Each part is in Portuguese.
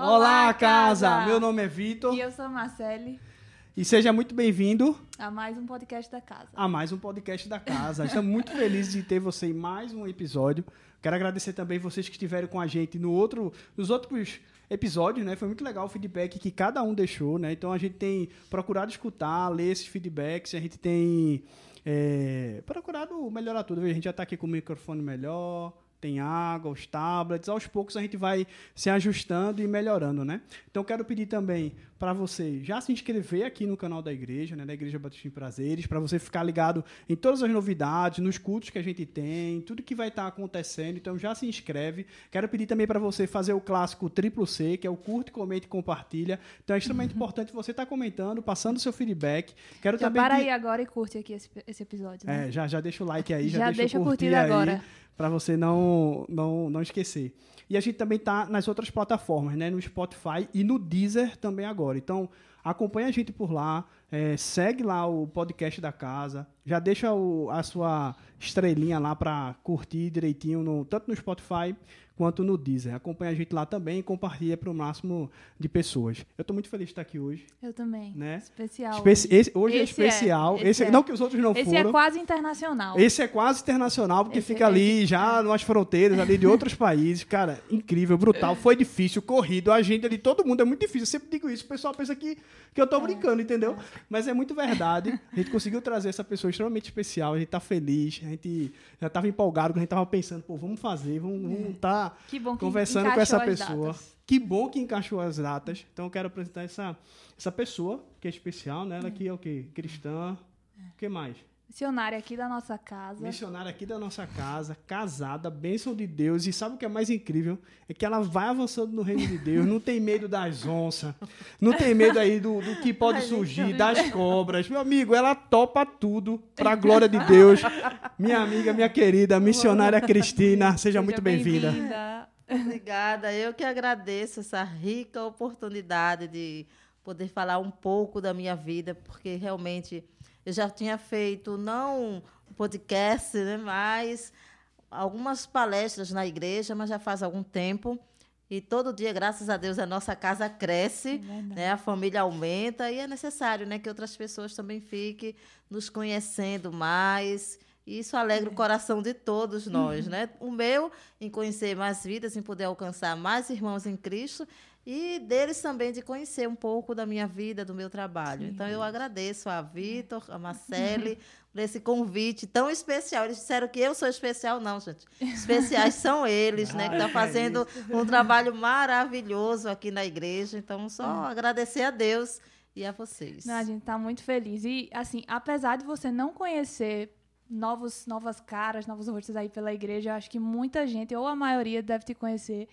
Olá, casa! Meu nome é Vitor. E eu sou a Marcele. E seja muito bem-vindo a mais um podcast da casa. A mais um podcast da casa. Estamos muito felizes de ter você em mais um episódio. Quero agradecer também vocês que estiveram com a gente no outro, nos outros episódios, né? Foi muito legal o feedback que cada um deixou, né? Então a gente tem procurado escutar, ler esses feedbacks, a gente tem é, procurado melhorar tudo. A gente já está aqui com o microfone melhor, tem água, os tablets, aos poucos a gente vai se ajustando e melhorando, né? Então quero pedir também para você já se inscrever aqui no canal da igreja, né, da Igreja Batista em Prazeres, para você ficar ligado em todas as novidades, nos cultos que a gente tem, tudo que vai estar tá acontecendo. Então já se inscreve. Quero pedir também para você fazer o clássico triplo C, que é o curte, comente e compartilha. Então é extremamente importante você estar tá comentando, passando seu feedback. Quero já também para aí agora e curte aqui esse, esse episódio. Né? É, já já deixa o like aí, já, já deixa, deixa o curtir agora para você não, não, não esquecer. E a gente também está nas outras plataformas, né? no Spotify e no Deezer também agora. Então, acompanha a gente por lá, é, segue lá o podcast da casa, já deixa o, a sua estrelinha lá para curtir direitinho, no, tanto no Spotify quanto no Deezer. Acompanha a gente lá também e compartilha para o máximo de pessoas. Eu estou muito feliz de estar aqui hoje. Eu também. Né? Especial. Espe hoje, esse, hoje é esse é especial. É, esse, esse é. Não que os outros não esse foram. Esse é quase internacional. Esse é quase internacional, porque esse fica ali já nas fronteiras ali de outros países. Cara, incrível, brutal. Foi difícil, corrido. A agenda de todo mundo é muito difícil. Eu sempre digo isso. O pessoal pensa que, que eu estou é. brincando, entendeu? Mas é muito verdade. A gente conseguiu trazer essa pessoa extremamente especial. A gente está feliz. A gente já estava empolgado, a gente estava pensando, pô, vamos fazer, vamos estar tá conversando com essa pessoa. Que bom que encaixou as datas. Então eu quero apresentar essa, essa pessoa, que é especial, né? Ela aqui é o quê? Cristã. O que mais? Missionária aqui da nossa casa. Missionária aqui da nossa casa, casada, bênção de Deus. E sabe o que é mais incrível? É que ela vai avançando no reino de Deus, não tem medo das onças, não tem medo aí do, do que pode surgir, das cobras. Meu amigo, ela topa tudo para a glória de Deus. Minha amiga, minha querida, missionária Cristina, seja, seja muito bem-vinda. Bem Obrigada. Eu que agradeço essa rica oportunidade de poder falar um pouco da minha vida, porque realmente eu já tinha feito, não podcast, né, mas algumas palestras na igreja, mas já faz algum tempo. E todo dia, graças a Deus, a nossa casa cresce, é né? a família aumenta e é necessário né, que outras pessoas também fiquem nos conhecendo mais. E isso alegra é. o coração de todos nós. Uhum. Né? O meu, em conhecer mais vidas, em poder alcançar mais irmãos em Cristo e deles também de conhecer um pouco da minha vida, do meu trabalho. Sim. Então eu agradeço a Vitor, a Marcele por esse convite tão especial. Eles disseram que eu sou especial, não, gente. Especiais são eles, né, que estão tá fazendo um trabalho maravilhoso aqui na igreja. Então só é. agradecer a Deus e a vocês. Não, a gente está muito feliz e assim, apesar de você não conhecer novos novas caras, novos rostos aí pela igreja, acho que muita gente ou a maioria deve te conhecer.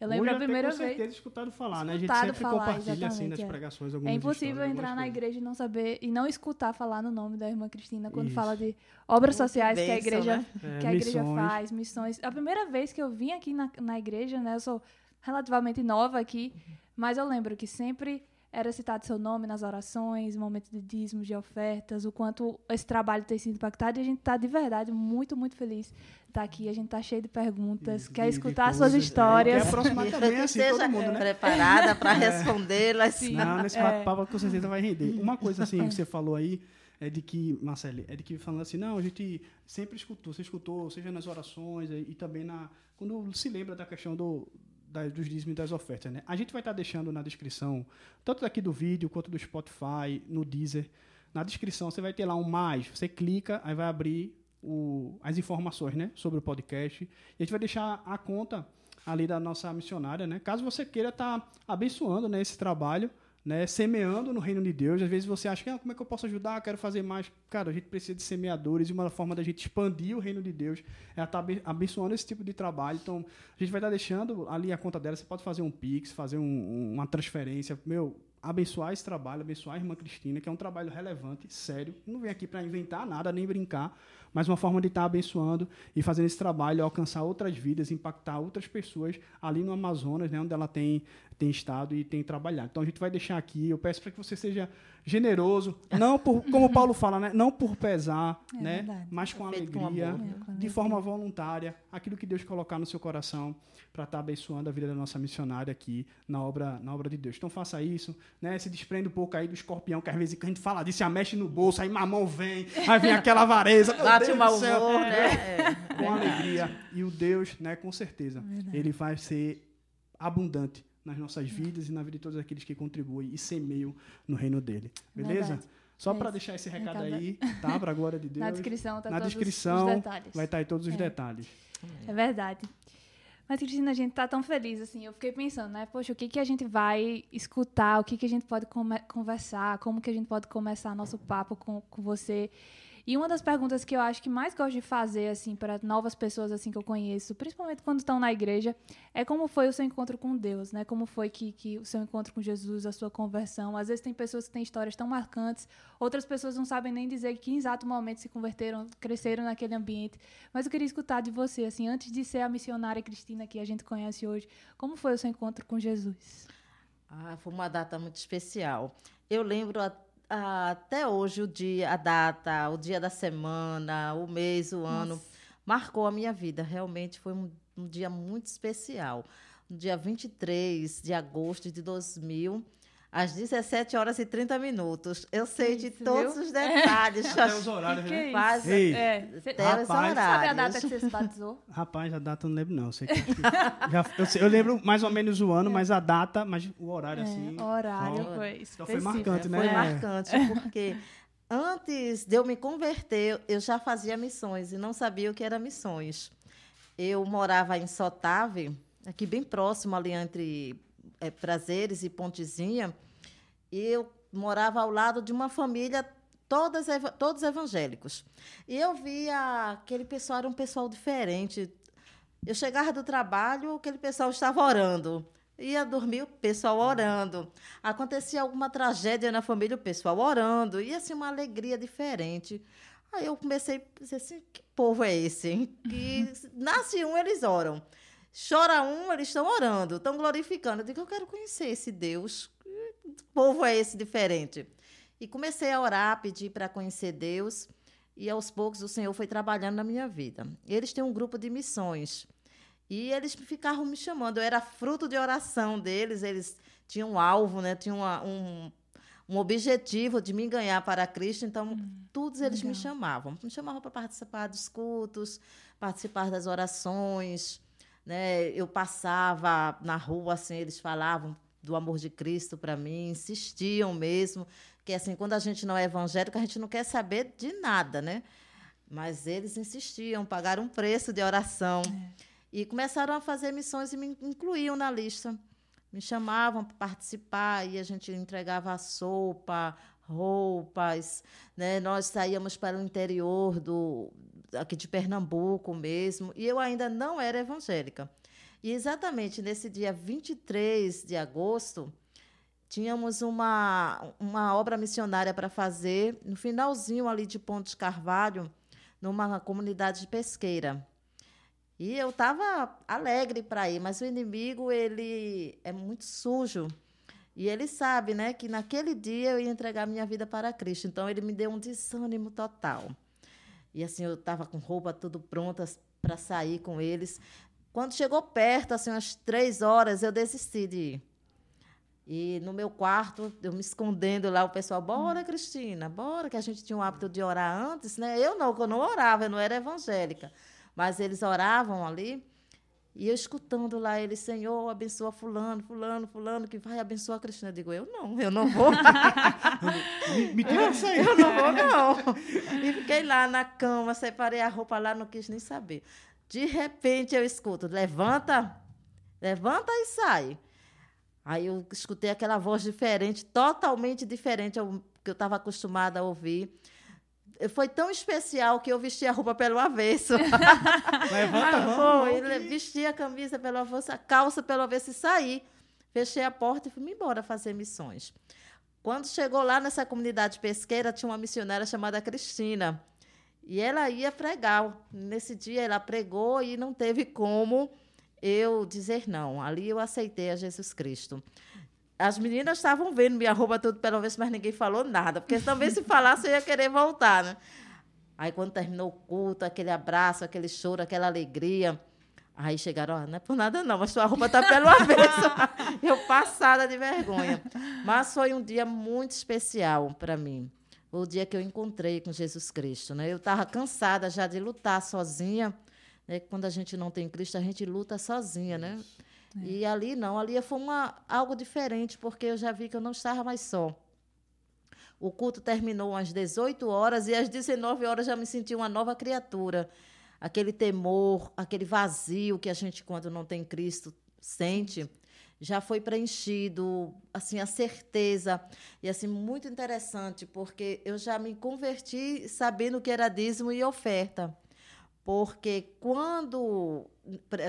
Eu lembro Hoje a primeira vez. Com certeza escutado falar, né? A gente sempre falar, compartilha assim nas é. pregações algumas É impossível entrar na igreja e não saber e não escutar falar no nome da irmã Cristina quando Isso. fala de obras sociais que a igreja né? é, que a igreja missões. faz, missões. A primeira vez que eu vim aqui na, na igreja, né? Eu sou relativamente nova aqui, mas eu lembro que sempre era citado seu nome nas orações, momentos de dízimos, de ofertas, o quanto esse trabalho tem sido impactado e a gente está de verdade muito, muito feliz tá aqui. A gente está cheio de perguntas, quer escutar suas histórias. É, quer aproximar também, assim, todo mundo, né? preparada para é. respondê-las. Não, nesse bate-papo é. com certeza vai render. Uma coisa assim que você falou aí é de que, Marcele, é de que falando assim, não, a gente sempre escutou, você escutou, seja nas orações e, e também na quando se lembra da questão do, das, dos dízimos e das ofertas. Né? A gente vai estar deixando na descrição, tanto daqui do vídeo quanto do Spotify, no Deezer. Na descrição você vai ter lá um mais, você clica, aí vai abrir o, as informações né, sobre o podcast. E a gente vai deixar a conta ali da nossa missionária. Né? Caso você queira estar tá abençoando né, esse trabalho, né, semeando no reino de Deus. Às vezes você acha que ah, como é que eu posso ajudar? Quero fazer mais. Cara, a gente precisa de semeadores e uma forma da gente expandir o reino de Deus é estar tá abençoando esse tipo de trabalho. Então, a gente vai estar tá deixando ali a conta dela. Você pode fazer um Pix, fazer um, uma transferência. Meu, abençoar esse trabalho, abençoar a irmã Cristina, que é um trabalho relevante, sério. Não vem aqui para inventar nada, nem brincar, mas uma forma de estar abençoando e fazendo esse trabalho, alcançar outras vidas, impactar outras pessoas ali no Amazonas, né, onde ela tem, tem estado e tem trabalhado. Então a gente vai deixar aqui, eu peço para que você seja generoso, não por, como Paulo fala, né, não por pesar, é né, verdade. mas com é alegria, com amor, de forma voluntária. aquilo que Deus colocar no seu coração para estar tá abençoando a vida da nossa missionária aqui na obra, na obra de Deus. Então faça isso, né? Se desprende um pouco aí do escorpião, que às vezes a gente fala disso, já mexe no bolso, aí mamão vem, aí vem aquela avareza. Bate o mau humor, né? É, com alegria. E o Deus, né, com certeza, Verdade. ele vai ser abundante nas nossas vidas e na vida de todos aqueles que contribuem e semeiam no reino dele. Beleza? Verdade. Só é para deixar esse recado aí, tá? Para a glória de Deus. Na descrição tá Na descrição vai estar aí todos os é. detalhes. É verdade. Mas, Cristina, a gente tá tão feliz, assim, eu fiquei pensando, né? Poxa, o que, que a gente vai escutar, o que, que a gente pode conversar, como que a gente pode começar nosso papo com, com você. E uma das perguntas que eu acho que mais gosto de fazer, assim, para novas pessoas, assim, que eu conheço, principalmente quando estão na igreja, é como foi o seu encontro com Deus, né? Como foi que, que o seu encontro com Jesus, a sua conversão. Às vezes tem pessoas que têm histórias tão marcantes, outras pessoas não sabem nem dizer que em exato momento se converteram, cresceram naquele ambiente. Mas eu queria escutar de você, assim, antes de ser a missionária Cristina que a gente conhece hoje, como foi o seu encontro com Jesus? Ah, foi uma data muito especial. Eu lembro até hoje o dia, a data, o dia da semana, o mês, o Nossa. ano, marcou a minha vida. Realmente foi um, um dia muito especial. No dia 23 de agosto de 2000, às 17 horas e 30 minutos. Eu sei de todos os detalhes. É. Até os horários, né? Faz, Ei, é. Até rapaz, os horários. Sabe a data que você se batizou? Rapaz, a data eu não lembro, não. Eu, sei que, já, eu, sei, eu, lembro mais ou menos o ano, é. mas a data, mas o horário, é, assim... O horário ó, foi Então foi marcante, né? Foi marcante, porque... Antes de eu me converter, eu já fazia missões e não sabia o que era missões. Eu morava em Sotave, aqui bem próximo ali entre é, Prazeres e Pontezinha, e eu morava ao lado de uma família todas, todos evangélicos. E eu via aquele pessoal era um pessoal diferente. Eu chegava do trabalho, aquele pessoal estava orando. Ia dormir, o pessoal orando. Acontecia alguma tragédia na família, o pessoal orando. E assim, uma alegria diferente. Aí eu comecei a dizer assim: que povo é esse? Hein? Que nasce um, eles oram. Chora um, eles estão orando, estão glorificando. Eu digo: eu quero conhecer esse Deus povo é esse diferente? E comecei a orar, pedir para conhecer Deus. E aos poucos o Senhor foi trabalhando na minha vida. Eles têm um grupo de missões. E eles ficavam me chamando. Eu era fruto de oração deles. Eles tinham um alvo, né? tinham uma, um, um objetivo de me ganhar para Cristo. Então, hum, todos eles legal. me chamavam. Me chamavam para participar dos cultos, participar das orações. Né? Eu passava na rua, assim, eles falavam do amor de Cristo para mim, insistiam mesmo, que assim, quando a gente não é evangélico, a gente não quer saber de nada, né? Mas eles insistiam, pagaram um preço de oração. É. E começaram a fazer missões e me incluíam na lista. Me chamavam para participar e a gente entregava sopa, roupas, né? Nós saíamos para o interior do aqui de Pernambuco mesmo, e eu ainda não era evangélica. E exatamente nesse dia 23 de agosto, tínhamos uma, uma obra missionária para fazer no finalzinho ali de Pontes Carvalho, numa comunidade pesqueira. E eu estava alegre para ir, mas o inimigo ele é muito sujo. E ele sabe, né, que naquele dia eu ia entregar minha vida para Cristo. Então ele me deu um desânimo total. E assim eu estava com roupa tudo pronta para sair com eles. Quando chegou perto, assim, umas três horas, eu desisti de ir. E no meu quarto, eu me escondendo lá, o pessoal, bora. Cristina, bora, que a gente tinha o hábito de orar antes, né? Eu não, eu não orava, eu não era evangélica. Mas eles oravam ali. E eu escutando lá ele, Senhor, abençoa fulano, fulano, fulano, que vai abençoar a Cristina. Eu digo, eu não, eu não vou. me, me tira disso aí. Eu não vou, não. E fiquei lá na cama, separei a roupa lá, não quis nem saber. De repente eu escuto, levanta, levanta e sai. Aí eu escutei aquela voz diferente, totalmente diferente ao que eu estava acostumada a ouvir. Foi tão especial que eu vesti a roupa pelo avesso. Levanta a Foi, vesti a camisa pelo avesso, a calça pelo avesso e saí. Fechei a porta e fui embora fazer missões. Quando chegou lá nessa comunidade pesqueira, tinha uma missionária chamada Cristina. E ela ia pregar. Nesse dia ela pregou e não teve como eu dizer não. Ali eu aceitei a Jesus Cristo. As meninas estavam vendo minha roupa tudo pelo menos, mas ninguém falou nada, porque também se falasse eu ia querer voltar, né? Aí quando terminou o culto, aquele abraço, aquele choro, aquela alegria. Aí chegaram, oh, não é por nada não, mas sua roupa tá pelo avesso. eu passada de vergonha. Mas foi um dia muito especial para mim. O dia que eu encontrei com Jesus Cristo. Né? Eu estava cansada já de lutar sozinha. Né? Quando a gente não tem Cristo, a gente luta sozinha, né? É. E ali não, ali foi uma, algo diferente, porque eu já vi que eu não estava mais só. O culto terminou às 18 horas e às 19 horas já me senti uma nova criatura. Aquele temor, aquele vazio que a gente, quando não tem Cristo, sente, já foi preenchido, assim, a certeza. E, assim, muito interessante, porque eu já me converti sabendo que era dízimo e oferta. Porque quando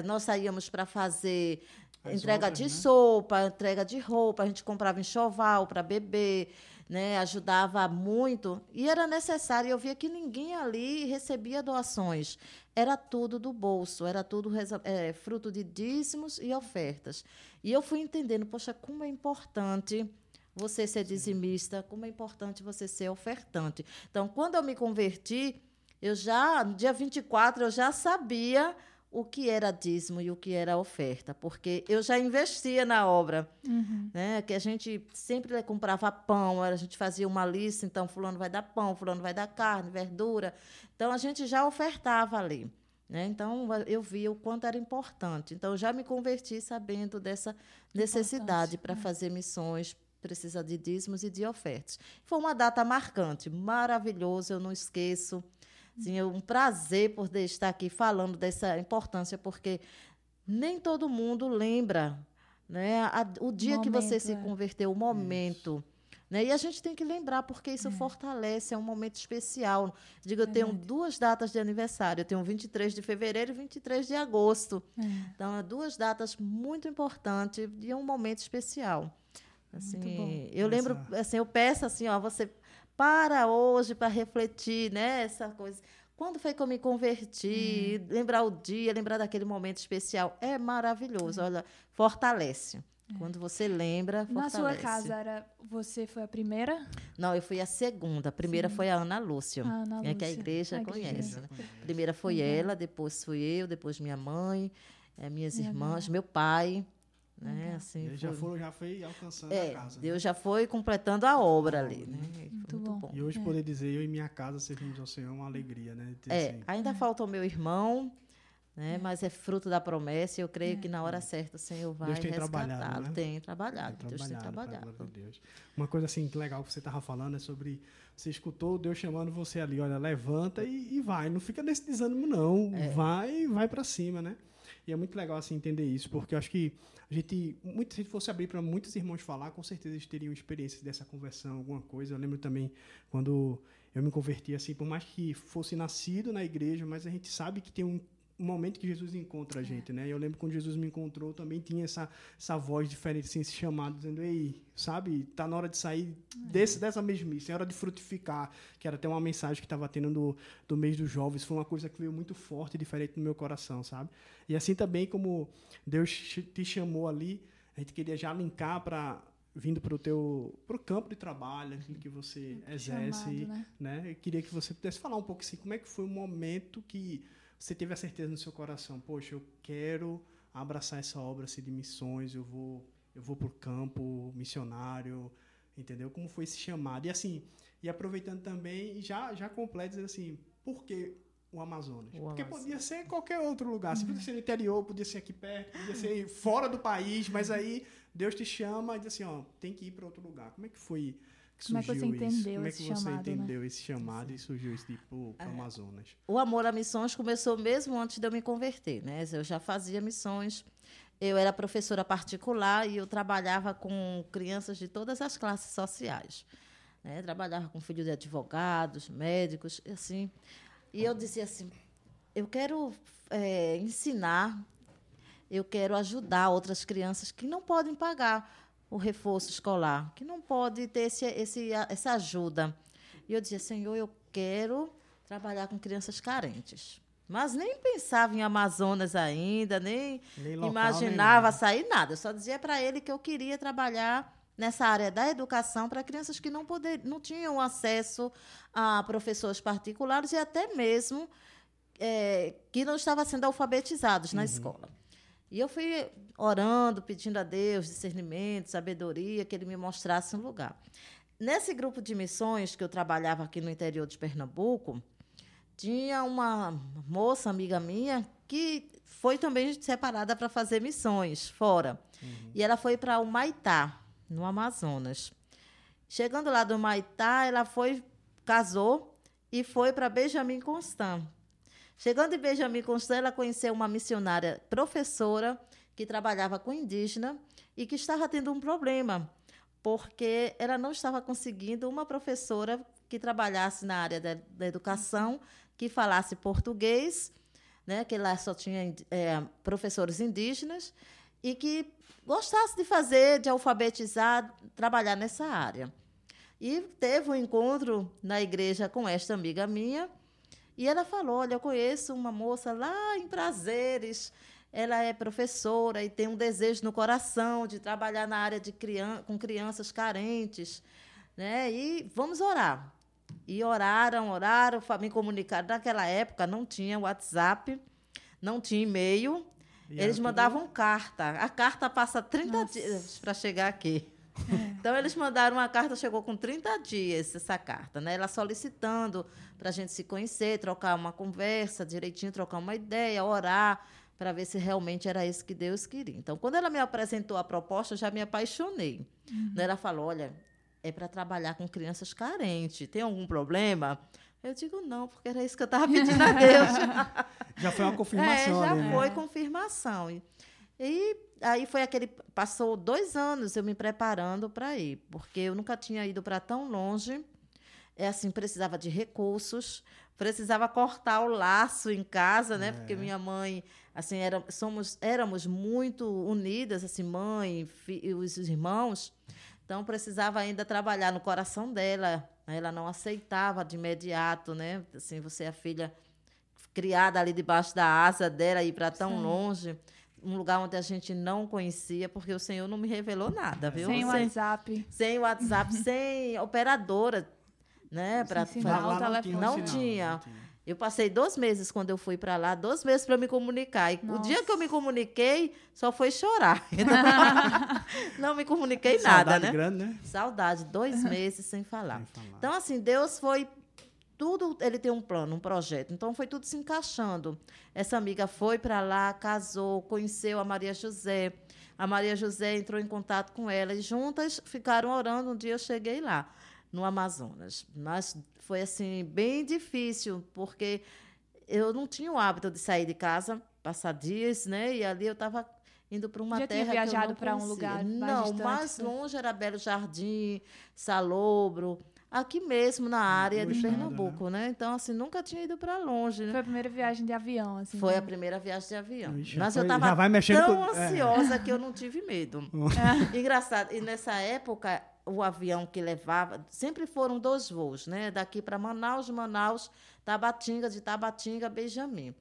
nós saíamos para fazer As entrega obras, de né? sopa, entrega de roupa, a gente comprava enxoval para beber, né, ajudava muito e era necessário. Eu via que ninguém ali recebia doações, era tudo do bolso, era tudo é, fruto de dízimos e ofertas. E eu fui entendendo, poxa, como é importante você ser dizimista, como é importante você ser ofertante. Então, quando eu me converti, eu já, no dia 24, eu já sabia o que era dízimo e o que era oferta, porque eu já investia na obra, uhum. né? Que a gente sempre comprava pão, a gente fazia uma lista, então fulano vai dar pão, fulano vai dar carne, verdura, então a gente já ofertava ali, né? Então eu via o quanto era importante, então eu já me converti sabendo dessa necessidade para é. fazer missões, precisa de dízimos e de ofertas. Foi uma data marcante, maravilhosa, eu não esqueço. Sim, é um prazer poder estar aqui falando dessa importância, porque nem todo mundo lembra né, a, o dia momento, que você se é. converteu, o momento. Né? E a gente tem que lembrar, porque isso é. fortalece, é um momento especial. Digo, eu tenho duas datas de aniversário. Eu tenho 23 de fevereiro e 23 de agosto. É. Então, duas datas muito importantes e um momento especial. Assim, eu lembro, assim, eu peço assim, ó, você para hoje para refletir, né? Essa coisa. Quando foi que eu me converti? Hum. Lembrar o dia, lembrar daquele momento especial. É maravilhoso. Hum. Olha, fortalece. É. Quando você lembra, fortalece. Na sua casa, era, você foi a primeira? Não, eu fui a segunda. A primeira Sim. foi a Ana Lúcia, a Ana Lúcia. É que a igreja a conhece. Né? Primeira foi uhum. ela, depois fui eu, depois minha mãe, é, minhas minha irmãs, meu pai. Né? Uhum. Assim, já, foi, já foi alcançando é, a casa. Deus né? já foi completando a obra ali. Né? Muito, muito bom. E hoje é. poder dizer, eu e minha casa servimos ao Senhor é uma alegria. Né? É, assim. ainda falta o meu irmão, né? É. mas é fruto da promessa e eu creio é. que na hora certa o Senhor vai Deus tem trabalhado, né? tem trabalhado, tem Deus tem trabalhado. Deus. Uma coisa assim que legal que você estava falando é sobre você escutou Deus chamando você ali, olha, levanta e, e vai, não fica nesse desânimo não, é. vai, vai para cima, né? E é muito legal assim entender isso, porque eu acho que a gente, muito, se a gente fosse abrir para muitos irmãos falar, com certeza eles teriam experiências dessa conversão, alguma coisa. Eu lembro também quando eu me converti assim, por mais que fosse nascido na igreja, mas a gente sabe que tem um momento que Jesus encontra a é. gente, né? Eu lembro quando Jesus me encontrou, também tinha essa, essa voz diferente, assim, esse chamado, dizendo, ei, sabe, tá na hora de sair é. desse, dessa mesmice, é hora de frutificar, que era até uma mensagem que estava tendo do, do mês dos jovens, foi uma coisa que veio muito forte e diferente no meu coração, sabe? E assim também como Deus te chamou ali, a gente queria já linkar para vindo para o teu pro campo de trabalho, aquilo que você exerce, Chamado, né? né? Eu queria que você pudesse falar um pouco assim, como é que foi o momento que você teve a certeza no seu coração, poxa, eu quero abraçar essa obra assim, de missões, eu vou eu vou para o campo missionário, entendeu? Como foi esse chamado? E assim, e aproveitando também, já já completo assim, por que o Amazonas? O Porque Amazonas. podia ser qualquer outro lugar, uhum. podia ser no interior, podia ser aqui perto, podia ser fora do país, mas aí Deus te chama e diz assim, ó, tem que ir para outro lugar. Como é que foi que Como é que você entendeu Como é que você chamado, entendeu né? esse chamado e surgiu esse tipo é. Amazonas? O amor a missões começou mesmo antes de eu me converter, né? Eu já fazia missões. Eu era professora particular e eu trabalhava com crianças de todas as classes sociais. Né? Trabalhava com filhos de advogados, médicos, assim. E eu dizia assim: eu quero é, ensinar, eu quero ajudar outras crianças que não podem pagar o reforço escolar, que não pode ter esse, esse, essa ajuda. E eu dizia, Senhor, eu quero trabalhar com crianças carentes. Mas nem pensava em Amazonas ainda, nem, nem local, imaginava nem sair nada. Eu só dizia para ele que eu queria trabalhar nessa área da educação para crianças que não, poder, não tinham acesso a professores particulares e até mesmo é, que não estavam sendo alfabetizados uhum. na escola. E eu fui orando, pedindo a Deus discernimento, sabedoria, que Ele me mostrasse um lugar. Nesse grupo de missões que eu trabalhava aqui no interior de Pernambuco, tinha uma moça, amiga minha, que foi também separada para fazer missões fora. Uhum. E ela foi para o Maitá, no Amazonas. Chegando lá do Maitá, ela foi, casou e foi para Benjamin Constant. Chegando em Benjamin Constant, ela conheceu uma missionária professora que trabalhava com indígena e que estava tendo um problema, porque ela não estava conseguindo uma professora que trabalhasse na área da, da educação, que falasse português, né, que lá só tinha é, professores indígenas, e que gostasse de fazer, de alfabetizar, trabalhar nessa área. E teve um encontro na igreja com esta amiga minha, e ela falou: Olha, eu conheço uma moça lá em Prazeres, ela é professora e tem um desejo no coração de trabalhar na área de com crianças carentes. Né? E vamos orar. E oraram, oraram, me comunicaram. Naquela época não tinha WhatsApp, não tinha e-mail. E eles mandavam tudo... carta. A carta passa 30 Nossa. dias para chegar aqui. Então, eles mandaram uma carta, chegou com 30 dias essa carta, né? Ela solicitando para a gente se conhecer, trocar uma conversa direitinho, trocar uma ideia, orar, para ver se realmente era isso que Deus queria. Então, quando ela me apresentou a proposta, eu já me apaixonei. Uhum. Ela falou: olha, é para trabalhar com crianças carentes. Tem algum problema? Eu digo não, porque era isso que eu estava pedindo a Deus. já foi uma confirmação. É, já ali, foi né? confirmação. E, e aí foi aquele. Passou dois anos eu me preparando para ir, porque eu nunca tinha ido para tão longe. É assim, precisava de recursos, precisava cortar o laço em casa, né? É. Porque minha mãe, assim, era, somos, éramos muito unidas, assim, mãe, fi, os irmãos. Então precisava ainda trabalhar no coração dela. Ela não aceitava de imediato, né? Assim, você é a filha criada ali debaixo da asa dela ir para tão Sim. longe, um lugar onde a gente não conhecia, porque o Senhor não me revelou nada, viu? Sem, WhatsApp. Sem WhatsApp, sem operadora, né? Para falar. Não, tinha, não, tinha. não tinha. Eu passei dois meses quando eu fui para lá, dois meses para me comunicar. E Nossa. o dia que eu me comuniquei, só foi chorar. não me comuniquei Saudade nada, né? Grande, né? Saudade, dois meses sem falar. sem falar. Então, assim, Deus foi tudo ele tem um plano, um projeto. Então foi tudo se encaixando. Essa amiga foi para lá, casou, conheceu a Maria José. A Maria José entrou em contato com ela e juntas ficaram orando. Um dia eu cheguei lá no Amazonas. Mas foi assim bem difícil, porque eu não tinha o hábito de sair de casa, passar dias, né? E ali eu estava indo para uma Já terra tinha viajado para um lugar mais Não, distante, mais longe era Belo Jardim, Salobro, aqui mesmo na área de Pernambuco, né? né? Então, assim, nunca tinha ido para longe. Né? Foi a primeira viagem de avião, assim. Foi né? a primeira viagem de avião. Ixi, Mas foi, eu estava tão com... É. ansiosa é. que eu não tive medo. Engraçado. E nessa época, o avião que levava, sempre foram dois voos, né? Daqui para Manaus, Manaus, Tabatinga, de Tabatinga, Benjamin.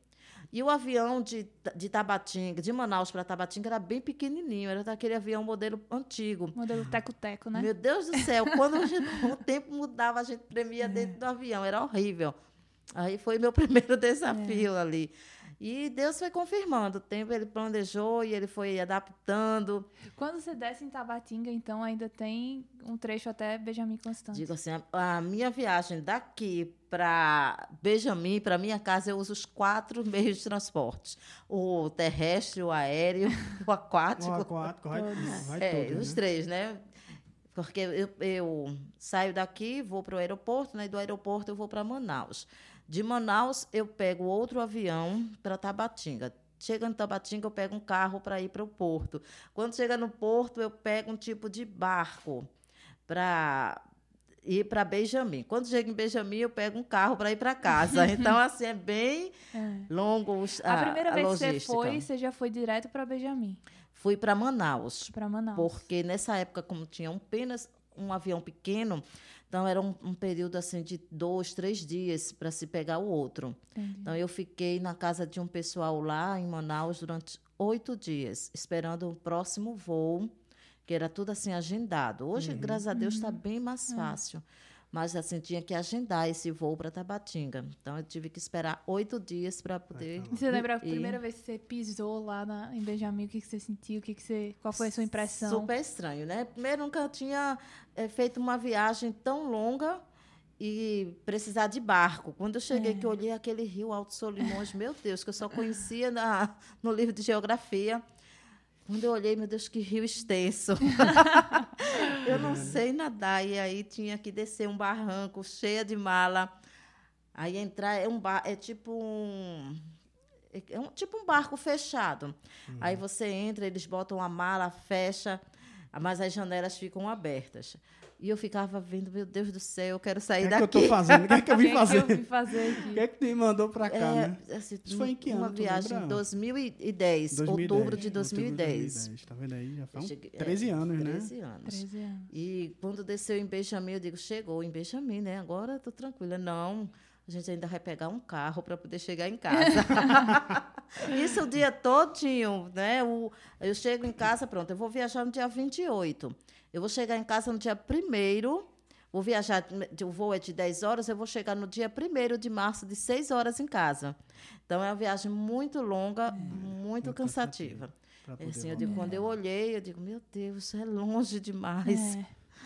E o avião de, de Tabatinga, de Manaus para Tabatinga, era bem pequenininho, era daquele avião modelo antigo. Modelo teco-teco, né? Meu Deus do céu, quando o tempo mudava, a gente tremia é. dentro do avião, era horrível. Aí foi meu primeiro desafio é. ali. E Deus foi confirmando. O tempo ele planejou e ele foi adaptando. Quando você desce em Tabatinga, então, ainda tem um trecho até Benjamin Constante. Digo assim, a, a minha viagem daqui para Benjamin, para minha casa, eu uso os quatro meios de transporte. O terrestre, o aéreo, o aquático. O aquático, vai, vai é, Os né? três, né? Porque eu, eu saio daqui, vou para o aeroporto, né? E do aeroporto eu vou para Manaus. De Manaus, eu pego outro avião para Tabatinga. Chega em Tabatinga, eu pego um carro para ir para o porto. Quando chega no porto, eu pego um tipo de barco para ir para Benjamin. Quando chega em Benjamin, eu pego um carro para ir para casa. Então, assim, é bem é. longo a, a primeira a vez logística. que você foi, você já foi direto para Benjamin? Fui para Manaus. Para Manaus. Porque nessa época, como tinha apenas um avião pequeno, então, era um, um, período assim de dois, três dias para se pegar o outro. Entendi. Então, eu fiquei na casa de um pessoal lá em Manaus durante oito dias, esperando o próximo voo que era tudo assim agendado. Hoje, uhum. graças a Deus, está uhum. bem mais é. fácil. Mas assim, tinha que agendar esse voo para Tabatinga. Então eu tive que esperar oito dias para poder. Você lembra a primeira vez que você pisou lá na, em Benjamin? O que, que você sentiu? O que, que você, qual foi a sua impressão? Super estranho, né? Primeiro, nunca tinha é, feito uma viagem tão longa e precisar de barco. Quando eu cheguei, é. que eu olhei aquele rio Alto Solimões, meu Deus, que eu só conhecia na, no livro de geografia. Quando eu olhei, meu Deus, que rio extenso. eu não sei nadar. E aí tinha que descer um barranco cheia de mala. Aí entrar é um bar, é tipo um é um, tipo um barco fechado. Uhum. Aí você entra, eles botam a mala, fecha, mas as janelas ficam abertas. E eu ficava vendo, meu Deus do céu, eu quero sair daqui. O que, é que eu tô fazendo? O que é que eu vim fazer? O que, eu fazer aqui? O que é que me mandou para cá, é, né? Assim, Isso foi em que ano? Uma viagem em 2010, 2010, outubro de 2010. Outubro de 2010. Tá vendo aí? Já faz cheguei, 13 é, anos, 13 né? 13 anos. 13 anos. E quando desceu em Benjamin, eu digo, chegou em Benjamin, né? Agora tô tranquila. Não, a gente ainda vai pegar um carro para poder chegar em casa. Isso o dia todinho, né? O, eu chego em casa, pronto, eu vou viajar no dia 28. Eu vou chegar em casa no dia 1 vou viajar, o voo é de 10 horas, eu vou chegar no dia 1 de março, de 6 horas em casa. Então, é uma viagem muito longa, é, muito, muito, cansativa. cansativa assim, eu digo, quando eu olhei, eu digo, meu Deus, é longe demais.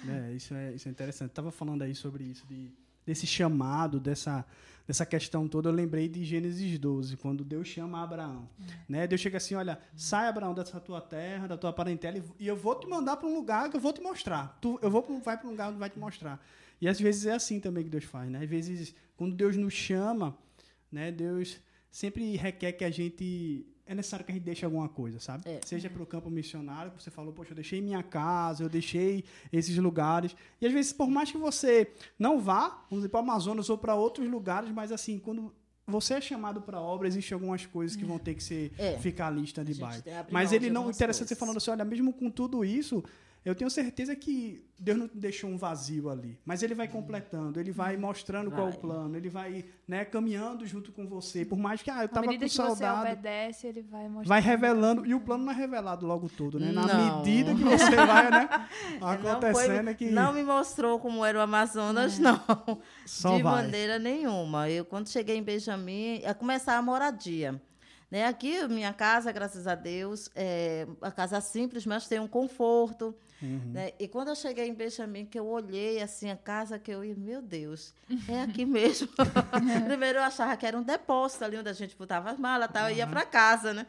É, é isso, é isso é interessante. Estava falando aí sobre isso, de, desse chamado, dessa dessa questão toda, eu lembrei de Gênesis 12, quando Deus chama Abraão. É. Né? Deus chega assim: olha, sai, Abraão, dessa tua terra, da tua parentela, e eu vou te mandar para um lugar que eu vou te mostrar. Tu, eu vou vai para um lugar que vai te mostrar. E às vezes é assim também que Deus faz. Né? Às vezes, quando Deus nos chama, né, Deus sempre requer que a gente é necessário que a gente deixe alguma coisa, sabe? É. Seja para o campo missionário, que você falou, poxa, eu deixei minha casa, eu deixei esses lugares. E às vezes, por mais que você não vá, vamos dizer, para o Amazonas ou para outros lugares, mas assim, quando você é chamado para a obra, existem algumas coisas que vão ter que ser é. ficar lista de baixo. Mas ele não interessante você falando assim, olha, mesmo com tudo isso, eu tenho certeza que Deus não deixou um vazio ali, mas ele vai completando, ele vai mostrando vai. qual é o plano, ele vai né, caminhando junto com você. Por mais que ah, eu estava com que saudade. Você obedece, ele vai mostrando. Vai revelando, e o plano não é revelado logo todo, né? Na não. medida que você vai, né? Acontecendo não foi, que. Não me mostrou como era o Amazonas, é. não. Só de vai. maneira nenhuma. Eu, quando cheguei em Benjamin, ia começar a moradia. Né? Aqui, minha casa, graças a Deus, é uma casa simples, mas tem um conforto. Uhum. Né? E quando eu cheguei em Benjamin, que eu olhei assim a casa que eu ia, meu Deus, é aqui mesmo. Primeiro eu achava que era um depósito ali onde a gente botava as malas, tal, uhum. ia para casa, né?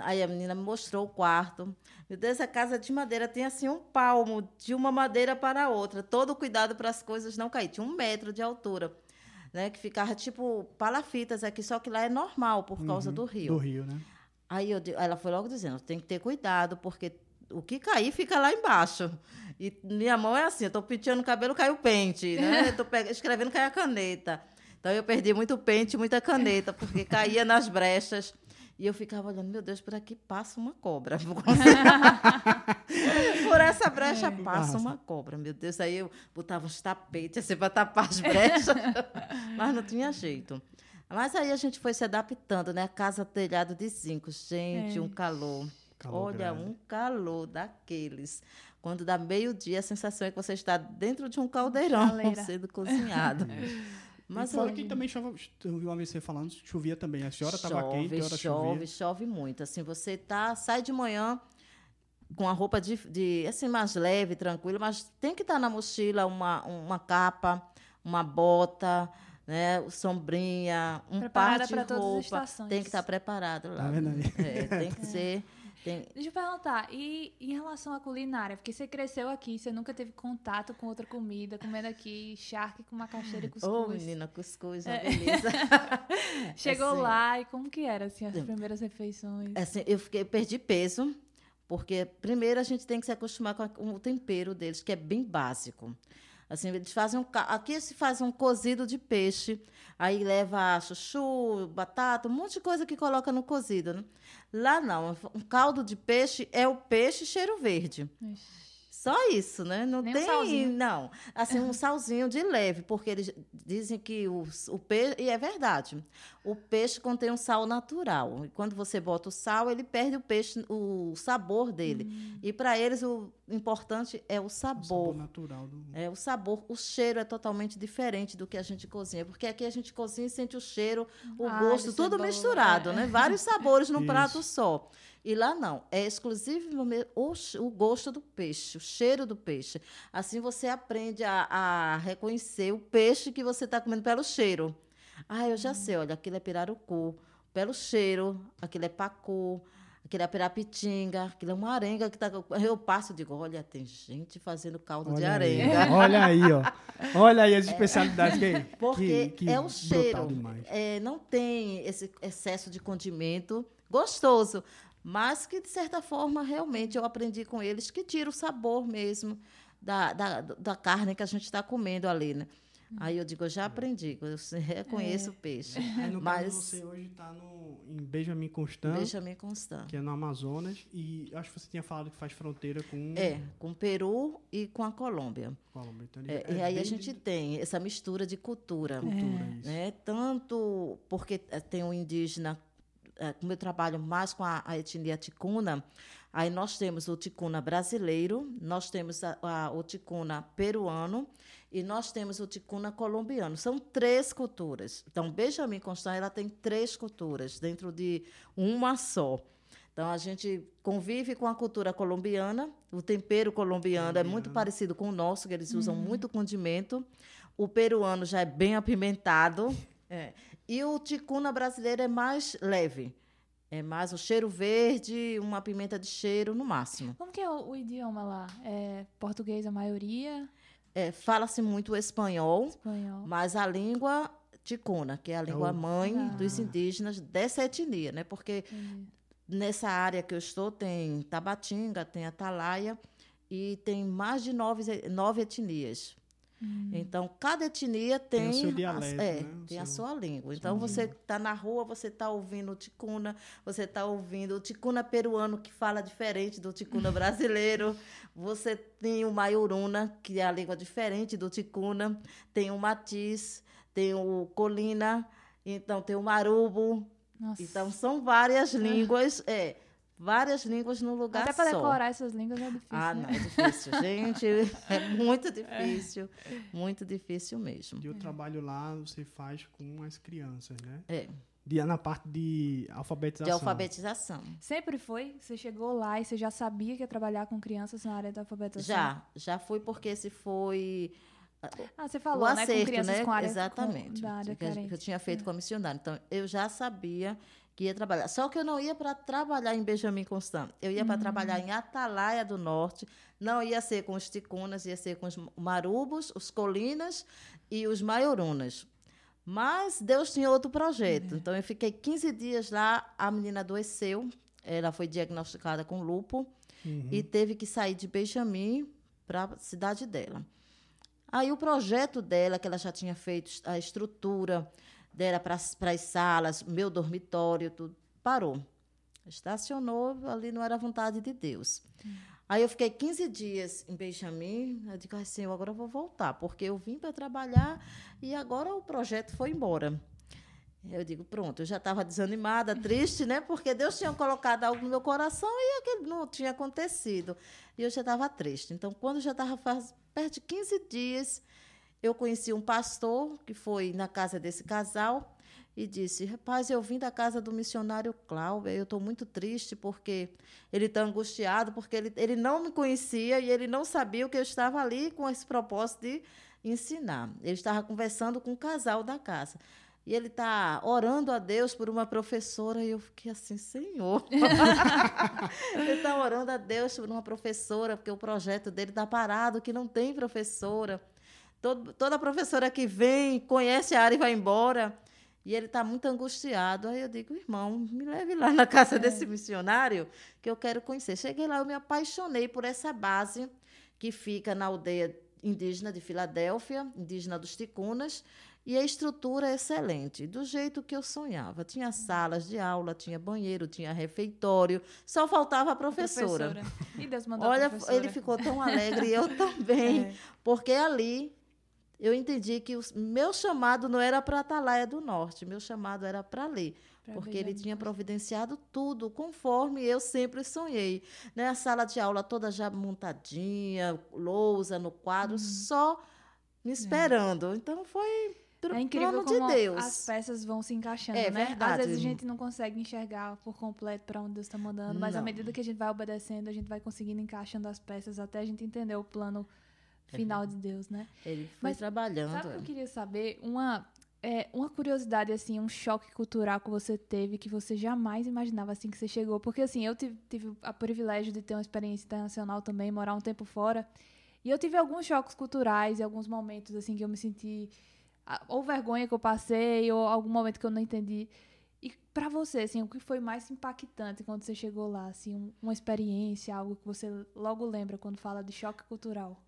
Aí a menina me mostrou o quarto. Meu Deus, a casa de madeira tem assim um palmo de uma madeira para a outra. Todo cuidado para as coisas não caírem. Tinha um metro de altura. Né, que ficava tipo palafitas aqui, só que lá é normal por causa uhum, do rio. Do rio, né? Aí eu, ela foi logo dizendo, tem que ter cuidado, porque o que cair fica lá embaixo. E minha mão é assim, eu estou penteando o cabelo, cai o pente, né? Estou escrevendo, cai a caneta. Então eu perdi muito pente, muita caneta, porque caía nas brechas. E eu ficava olhando, meu Deus, por aqui passa uma cobra. por essa brecha é, passa uma cobra, meu Deus. Aí eu botava os tapetes assim para tapar as brechas, mas não tinha jeito. Mas aí a gente foi se adaptando, né? Casa telhado de zinco, gente, é. um calor. Calor Olha, grande. um calor daqueles. Quando dá meio-dia, a sensação é que você está dentro de um caldeirão Chaleira. sendo cozinhado. Mas fora que também chove, eu vi uma vez você falando, chovia também. A senhora estava quente, a hora chove, chovia. chove muito. Assim, você tá, sai de manhã com a roupa de, de assim mais leve, tranquila, mas tem que estar tá na mochila uma, uma capa, uma bota, né, sombrinha, um Preparada par de roupa. Tem que estar tá preparado lá. Tá é, tem que ser tem... Deixa eu perguntar, e em relação à culinária? Porque você cresceu aqui, você nunca teve contato com outra comida, comendo aqui charque com macaxeira e cuscuz. Ô, oh, menina, cuscuz, uma é. beleza. Chegou assim, lá e como que era, assim, as primeiras refeições? Assim, eu, fiquei, eu perdi peso, porque primeiro a gente tem que se acostumar com o tempero deles, que é bem básico. Assim, eles fazem um, aqui se faz um cozido de peixe, aí leva chuchu, batata, um monte de coisa que coloca no cozido, né? Lá não, um caldo de peixe é o peixe cheiro verde. Ixi. Só isso, né? Não Nem tem, um não. Assim, um salzinho de leve, porque eles dizem que o, o peixe, e é verdade, o peixe contém um sal natural. E quando você bota o sal, ele perde o peixe, o sabor dele. Hum. E para eles o importante é o sabor. O sabor natural. Do... É o sabor, o cheiro é totalmente diferente do que a gente cozinha, porque aqui a gente cozinha e sente o cheiro, o ah, gosto, tudo cebola, misturado, é. né? Vários sabores num prato só. E lá não, é exclusivo o, o gosto do peixe, o cheiro do peixe. Assim você aprende a, a reconhecer o peixe que você está comendo pelo cheiro. Ah, eu já hum. sei, olha, aquilo é pirarucu, pelo cheiro, aquilo é pacu, aquilo é pirapitinga, aquilo é uma arenga que tá. Eu passo e digo, olha, tem gente fazendo caldo olha de arenga. Aí, olha aí, ó. Olha aí as especialidades é, que Porque que, que é o cheiro. É, não tem esse excesso de condimento gostoso mas que, de certa forma, realmente eu aprendi com eles que tira o sabor mesmo da, da, da carne que a gente está comendo ali, né? Aí eu digo, eu já aprendi, eu reconheço é. o peixe. Aí, no Mas caso, você hoje está em Benjamin Constant. Benjamin Constant. Que é no Amazonas. E acho que você tinha falado que faz fronteira com... É, com o Peru e com a Colômbia. Colômbia. Então, é, é e aí a gente de... tem essa mistura de cultura. Cultura, é. Né? Tanto porque tem o indígena é, como eu trabalho mais com a, a, etnia ticuna, aí nós temos o ticuna brasileiro, nós temos a, a, o ticuna peruano e nós temos o ticuna colombiano. São três culturas. Então, Benjamin Constant ela tem três culturas dentro de uma só. Então, a gente convive com a cultura colombiana, o tempero colombiano, colombiano. é muito parecido com o nosso, que eles usam uhum. muito condimento. O peruano já é bem apimentado. É. E o ticuna brasileiro é mais leve. É mais o cheiro verde, uma pimenta de cheiro no máximo. Como que é o, o idioma lá? É português a maioria? É, Fala-se muito espanhol, espanhol, mas a língua ticuna, que é a língua é o... mãe ah. dos indígenas dessa etnia, né? Porque nessa área que eu estou tem Tabatinga, tem Atalaia e tem mais de nove, nove etnias. Hum. Então, cada etnia tem, tem, dialeto, a, é, né? tem seu, a sua língua. Então, você está na rua, você está ouvindo o ticuna, você está ouvindo o ticuna peruano, que fala diferente do ticuna brasileiro. você tem o maioruna, que é a língua diferente do ticuna. Tem o matiz, tem o colina, então tem o marubo. Nossa. Então, são várias línguas. É, várias línguas num lugar Até só. Até para decorar essas línguas é difícil. Ah, né? não, é difícil. Gente, é muito difícil. É. Muito difícil mesmo. E o trabalho lá você faz com as crianças, né? É. De, na parte de alfabetização. De alfabetização. Sempre foi? Você chegou lá e você já sabia que ia trabalhar com crianças na área da alfabetização? Já, já fui porque esse foi... Ah, você falou, o acerto, né? Com crianças né? com área, Exatamente. Com, da área que, que eu tinha feito é. com a missionária. Então, eu já sabia que ia trabalhar. Só que eu não ia para trabalhar em Benjamin Constant. Eu ia para uhum. trabalhar em Atalaia do Norte. Não ia ser com os ticunas, ia ser com os marubos, os colinas e os maiorunas. Mas Deus tinha outro projeto. Uhum. Então, eu fiquei 15 dias lá. A menina adoeceu. Ela foi diagnosticada com lúpus uhum. e teve que sair de Benjamin para a cidade dela. Aí, o projeto dela, que ela já tinha feito a estrutura, dera para as salas, meu dormitório, tudo. Parou. Estacionou, ali não era vontade de Deus. Hum. Aí eu fiquei 15 dias em Benjamin, eu digo assim, eu agora vou voltar, porque eu vim para trabalhar e agora o projeto foi embora. Eu digo, pronto, eu já estava desanimada, triste, né? Porque Deus tinha colocado algo no meu coração e aquilo não tinha acontecido. E eu já estava triste. Então, quando já estava perto de 15 dias, eu conheci um pastor que foi na casa desse casal e disse: Rapaz, eu vim da casa do missionário Cláudio, eu estou muito triste porque ele está angustiado, porque ele, ele não me conhecia e ele não sabia que eu estava ali com esse propósito de ensinar. Ele estava conversando com o casal da casa. E ele está orando a Deus por uma professora, e eu fiquei assim, Senhor. ele está orando a Deus por uma professora, porque o projeto dele está parado, que não tem professora. Todo, toda professora que vem, conhece a área e vai embora. E ele está muito angustiado. Aí eu digo, irmão, me leve lá na casa é. desse missionário que eu quero conhecer. Cheguei lá, eu me apaixonei por essa base que fica na aldeia indígena de Filadélfia, indígena dos Ticunas, E a estrutura é excelente, do jeito que eu sonhava. Tinha salas de aula, tinha banheiro, tinha refeitório, só faltava a professora. A professora. E Deus mandou Olha, a professora. ele ficou tão alegre e eu também, é. porque ali eu entendi que o meu chamado não era para Atalaia do Norte, meu chamado era para ali. Pra porque ele tinha providenciado tudo conforme eu sempre sonhei. Né? A sala de aula toda já montadinha, lousa no quadro, uhum. só me é. esperando. É. Então foi é incrível como de Deus. as peças vão se encaixando, é, né? Verdade. Às vezes a gente não consegue enxergar por completo para onde Deus está mandando, mas não. à medida que a gente vai obedecendo, a gente vai conseguindo encaixando as peças até a gente entender o plano final é. de Deus, né? Ele foi mas, trabalhando. Sabe o que eu queria saber? Uma é, uma curiosidade, assim, um choque cultural que você teve, que você jamais imaginava, assim, que você chegou. Porque, assim, eu tive, tive o privilégio de ter uma experiência internacional também, morar um tempo fora. E eu tive alguns choques culturais e alguns momentos, assim, que eu me senti... Ou vergonha que eu passei, ou algum momento que eu não entendi. E para você, assim, o que foi mais impactante quando você chegou lá? Assim, uma experiência, algo que você logo lembra quando fala de choque cultural?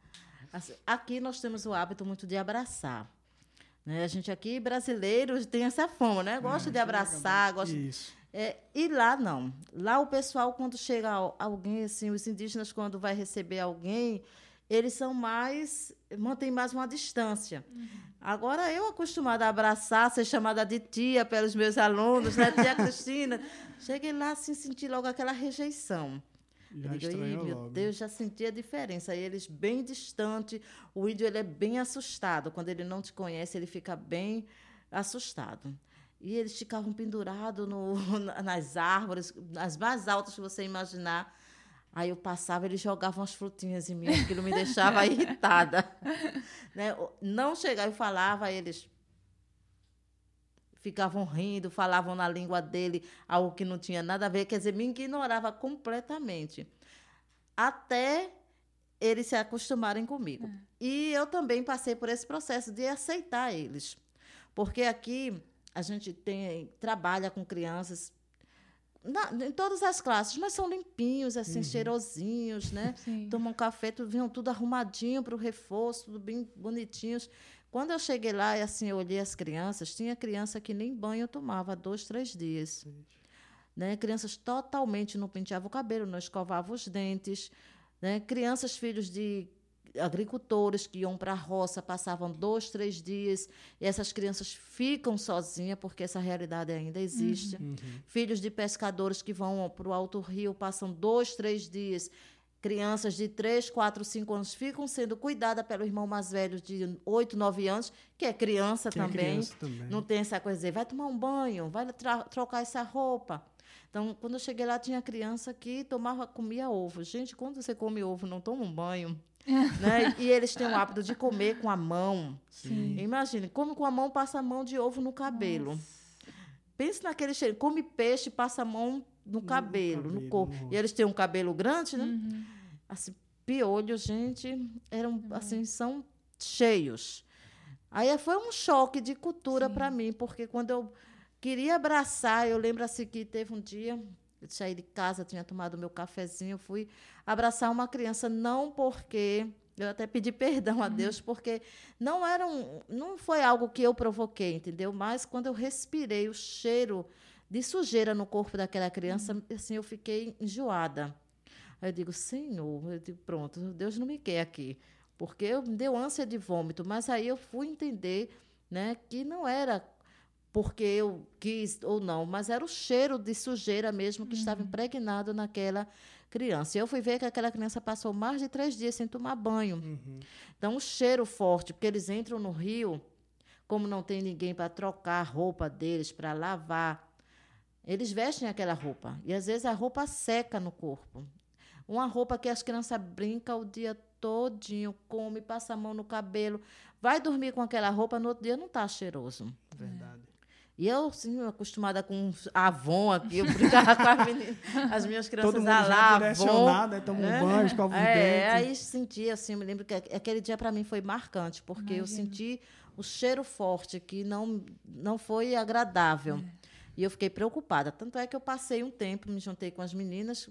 Assim, aqui nós temos o hábito muito de abraçar. Né? A gente aqui, brasileiros, tem essa fama, né? Gosta é, de abraçar, gosta. Isso. É, e lá não. Lá o pessoal, quando chega alguém, assim, os indígenas, quando vai receber alguém, eles são mais. mantêm mais uma distância. Uhum. Agora, eu acostumada a abraçar, ser chamada de tia pelos meus alunos, né? Tia Cristina. Cheguei lá, assim, senti logo aquela rejeição. Já eu digo, meu logo. Deus, já senti a diferença. Aí eles bem distante, o índio ele é bem assustado. Quando ele não te conhece, ele fica bem assustado. E eles ficavam pendurados no, nas árvores, as mais altas que você imaginar. Aí eu passava, eles jogavam as frutinhas em mim, aquilo me deixava irritada. né? Não chegava e falava, eles ficavam rindo, falavam na língua dele algo que não tinha nada a ver, quer dizer, me ignorava completamente. Até eles se acostumarem comigo. É. E eu também passei por esse processo de aceitar eles. Porque aqui a gente tem trabalha com crianças na, em todas as classes, mas são limpinhos, assim, uhum. cheirosinhos, né? Sim. Tomam café, tudo, vinham tudo arrumadinho para o reforço, tudo bem bonitinhos. Quando eu cheguei lá e assim, olhei as crianças, tinha criança que nem banho tomava dois, três dias. Né? Crianças totalmente não penteavam o cabelo, não escovavam os dentes. Né? Crianças, filhos de agricultores que iam para a roça, passavam dois, três dias, e essas crianças ficam sozinhas, porque essa realidade ainda existe. Uhum. Filhos de pescadores que vão para o Alto Rio, passam dois, três dias Crianças de 3, 4, 5 anos ficam sendo cuidadas pelo irmão mais velho de 8, 9 anos, que é criança, que também. É criança também. Não tem essa coisa de dizer, vai tomar um banho, vai trocar essa roupa. Então, quando eu cheguei lá, tinha criança que tomava, comia ovo. Gente, quando você come ovo, não toma um banho. né? E eles têm o hábito de comer com a mão. Sim. Imagine, come com a mão, passa a mão de ovo no cabelo. Nossa. Pense naquele cheiro. Come peixe, passa a mão no, cabelo, cabelo, no corpo. No e eles têm um cabelo grande, né? Uhum. Assim, piolhos, gente, eram uhum. assim, são cheios. Aí foi um choque de cultura para mim, porque quando eu queria abraçar, eu lembro assim que teve um dia, eu saí de casa, tinha tomado meu cafezinho, fui abraçar uma criança, não porque eu até pedi perdão a uhum. Deus, porque não era um, não foi algo que eu provoquei, entendeu? Mas quando eu respirei o cheiro de sujeira no corpo daquela criança, uhum. assim, eu fiquei enjoada. Aí eu digo, Senhor, eu digo, pronto, Deus não me quer aqui. Porque eu, me deu ânsia de vômito, mas aí eu fui entender né, que não era porque eu quis ou não, mas era o cheiro de sujeira mesmo que uhum. estava impregnado naquela criança. E eu fui ver que aquela criança passou mais de três dias sem tomar banho. Uhum. Então, o cheiro forte, porque eles entram no rio, como não tem ninguém para trocar a roupa deles, para lavar, eles vestem aquela roupa e às vezes a roupa seca no corpo. Uma roupa que as crianças brincam o dia todinho, come, passa a mão no cabelo, vai dormir com aquela roupa, no outro dia não está cheiroso. Verdade. E eu, sim, acostumada com Avon aqui, eu brincava com as, meninas, as minhas crianças Todo mundo lá, já direcionado, é, toma um é, banho, escova é, é, aí senti, assim, me lembro que aquele dia para mim foi marcante, porque Imagina. eu senti o cheiro forte que não, não foi agradável. É. E eu fiquei preocupada. Tanto é que eu passei um tempo, me juntei com as meninas,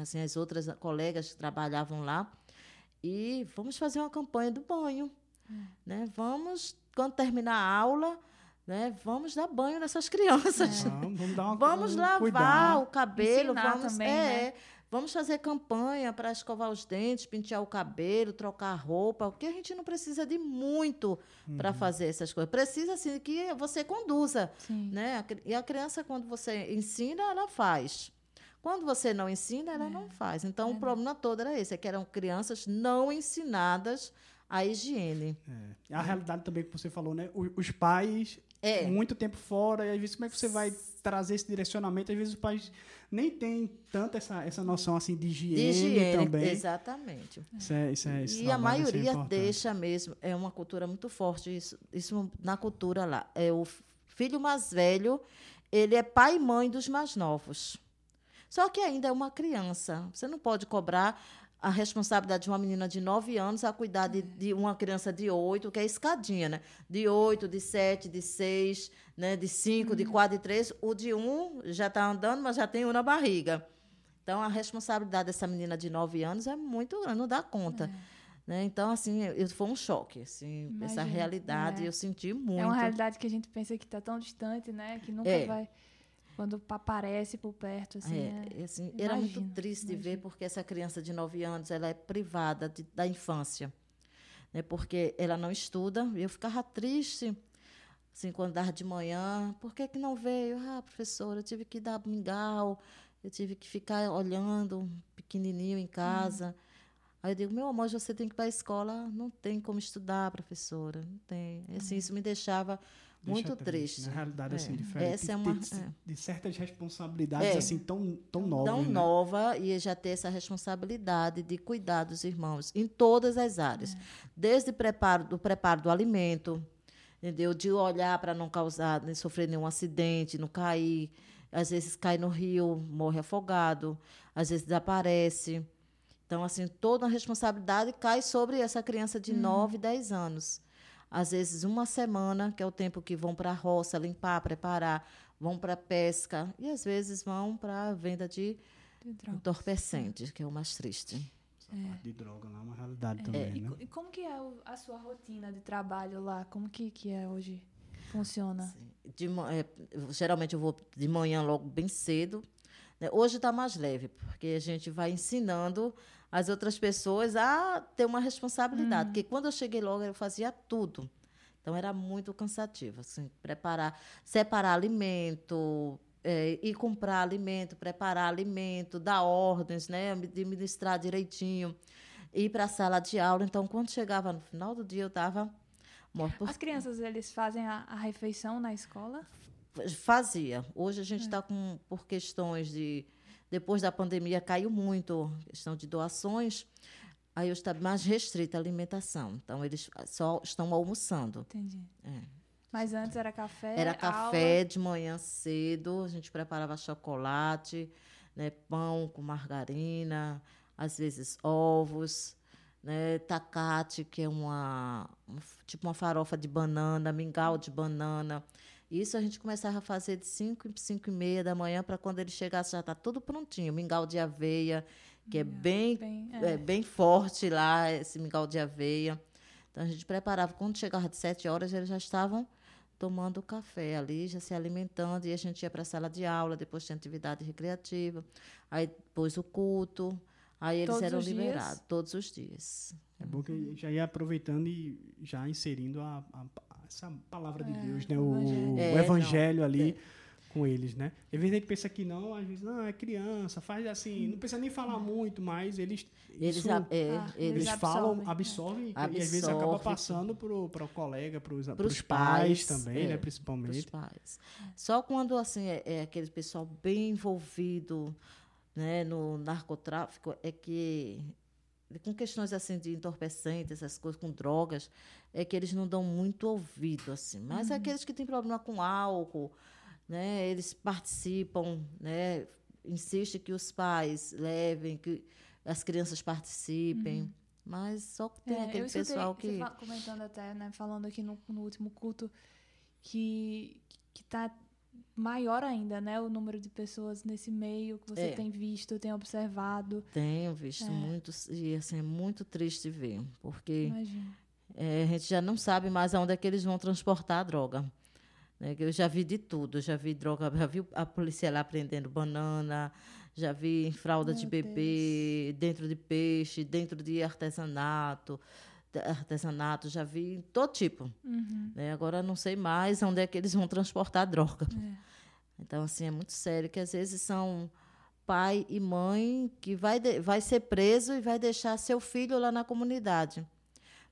assim, as outras colegas que trabalhavam lá, e vamos fazer uma campanha do banho. Hum. Né? Vamos, quando terminar a aula, né? Vamos dar banho nessas crianças. É. Vamos, vamos, uma, vamos lavar cuidar. o cabelo, Ensinar vamos também, é, né? Vamos fazer campanha para escovar os dentes, pentear o cabelo, trocar a roupa, porque a gente não precisa de muito Uhum. para fazer essas coisas. Precisa assim que você conduza, Sim. né? A E a criança quando você ensina, ela faz. Quando você não ensina, ela não faz. Então o problema todo era esse, é que eram crianças não ensinadas à higiene. É. A realidade também que você falou, né? Os pais, É. muito tempo fora, e às vezes como é que você vai trazer esse direcionamento? Às vezes os pais nem têm tanto essa, essa noção assim de higiene, De higiene, também. exatamente. Isso é, isso é, esse E a trabalho, isso é maioria deixa mesmo, é uma cultura muito forte, isso, isso na cultura lá. É o filho mais velho, ele é pai e mãe dos mais novos. Só que ainda é uma criança. Você não pode cobrar a responsabilidade de uma menina de 9 anos a cuidar de, de uma criança de 8, que é escadinha, né? De 8, de 7, de 6, né? de 5, de 4, de 3. O de 1 já está andando, mas já tem um na barriga. Então, a responsabilidade dessa menina de 9 anos é muito grande, não dá conta. Né? Então, assim, eu, foi um choque. Assim, essa Imagino, realidade, é. eu senti muito. É uma realidade que a gente pensa que está tão distante, né? Que nunca É. vai. Quando aparece por perto, assim. É, é- e, assim, era muito Imagino, triste de ver, porque essa criança de 9 anos ela é privada de- da infância. Né? Porque ela não estuda. E eu ficava triste, assim, quando dava de manhã. Por que, que não veio? Ah, professora, eu tive que dar mingau, eu tive que ficar olhando pequenininho em casa. Aí eu digo, meu amor, você tem que ir para a escola. "Ah, Não tem como estudar, professora. Não tem. E, Assim, isso me deixava Deixa muito triste. Na realidade, assim, É. diferente. Essa é de- uma- de, é. de certas responsabilidades, É. assim, tão, tão novas. tão né? nova e já ter essa responsabilidade de cuidar dos irmãos em todas as áreas, desde preparo do preparo do alimento, entendeu? De olhar para não causar, nem sofrer nenhum acidente, não cair, às vezes cai no rio, morre afogado, às vezes desaparece. Então, assim, toda a responsabilidade cai sobre essa criança de 9, 10 anos. Às vezes, uma semana, que é o tempo que vão para a roça limpar, preparar, vão para a pesca, e às vezes vão para a venda de de entorpecentes, que é o mais triste. Essa parte de droga lá é uma realidade É, também, e, né? e como que é a sua rotina de trabalho lá? Como que, que é hoje? Funciona? De é, geralmente eu vou de manhã logo bem cedo. né? Hoje está mais leve, porque a gente vai ensinando as outras pessoas a ter uma responsabilidade. Porque quando eu cheguei logo, eu fazia tudo. Então era muito cansativo, assim, preparar, separar alimento, é, ir comprar alimento, preparar alimento, dar ordens, né, administrar direitinho, ir para a sala de aula. Então, quando chegava no final do dia, eu estava morta. por As crianças, eles fazem a, a refeição na escola? Fazia. Hoje a gente está com, por questões de. Depois da pandemia caiu muito a questão de doações. Aí eu está mais restrita a alimentação. Então, eles só estão almoçando. Entendi. É. Mas antes era café, Era aula. café de manhã cedo, a gente preparava chocolate, né, pão com margarina, às vezes ovos, né, tacate, que é uma, tipo uma farofa de banana, mingau de banana. Isso a gente começava a fazer de 5 e 5 e meia da manhã para quando ele chegasse já está tudo prontinho. Mingau de aveia, que é bem, bem, é, bem forte lá, esse mingau de aveia. Então a gente preparava. Quando chegava de 7 horas, eles já estavam tomando café ali, já se alimentando, e a gente ia para a sala de aula, depois tinha atividade recreativa, aí depois o culto, aí eles Todos eram os dias? liberados todos os dias. É bom que já ia aproveitando e já inserindo a, a- essa palavra de É, Deus, né? o O, evangelho. É, evangelho não, ali com eles, né? Às vezes a gente pensa que não, às vezes, não, é criança, faz assim, não precisa nem falar muito, mas eles. Eles, isso- a- é, Ah, eles, eles, falam, absorvem, absorvem, e às vezes acaba passando para o colega, para os Pros pais, pais, também, é, né? Principalmente. pais. Só quando assim é, é aquele pessoal bem envolvido né, no narcotráfico é que com questões assim de entorpecentes, essas coisas com drogas, é que eles não dão muito ouvido assim. Mas aqueles que têm problema com álcool, né, eles participam, né, insiste que os pais levem, que as crianças participem. Mas só que tem É, aquele escutei pessoal que comentando até, né, falando aqui no, no último culto, que, que tá maior ainda, né, o número de pessoas nesse meio que você É. tem visto, tem observado. Tenho visto É. muito, e assim, é muito triste ver, porque é, a gente já não sabe mais aonde é que eles vão transportar a droga. Né? Eu já vi de tudo, já vi droga, já vi a polícia lá prendendo banana, já vi fralda Meu de bebê, Deus. dentro de peixe, dentro de artesanato, artesanato, já vi todo tipo. Uhum. Né? Agora não sei mais onde é que eles vão transportar a droga. É. Então, assim, é muito sério que às vezes são pai e mãe que vai, de, vai ser preso e vai deixar seu filho lá na comunidade.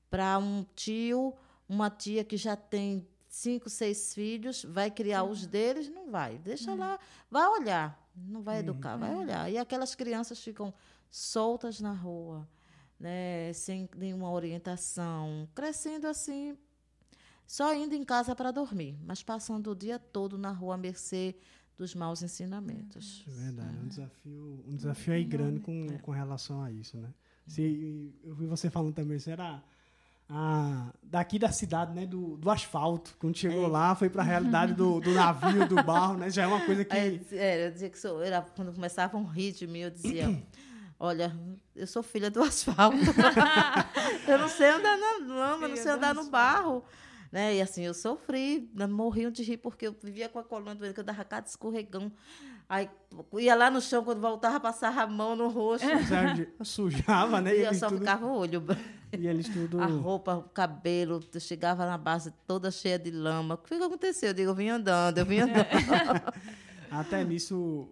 Para um tio, uma tia que já tem cinco, seis filhos, vai criar os deles? Não vai. Deixa lá, vai olhar. Não vai educar, vai olhar. E aquelas crianças ficam soltas na rua, né, sem nenhuma orientação, crescendo assim, só indo em casa para dormir, mas passando o dia todo na rua à mercê dos maus ensinamentos. É verdade, um desafio, um desafio aí grande com, é. com relação a isso, né? Se, eu vi você falando também, será ah, daqui da cidade, né, do, do asfalto. Quando chegou é. lá, foi para a realidade do, do navio, do barro, né? Já é uma coisa que... É, eu dizia que sou, era, quando começavam a rir de mim, eu dizia... Olha, eu sou filha do asfalto. eu não sei andar na lama, não sei andar no barro. Né? E assim, eu sofri, né? morriam de rir, porque eu vivia com a coluna doente, que eu dava cada escorregão. Aí ia lá no chão, quando voltava, passava a mão no rosto. Sujava, né? E eu só tudo... ficava o olho. E eles tudo... A roupa, o cabelo, eu chegava na base toda cheia de lama. O que aconteceu? Eu digo, eu vim andando, eu vim andando. Até nisso,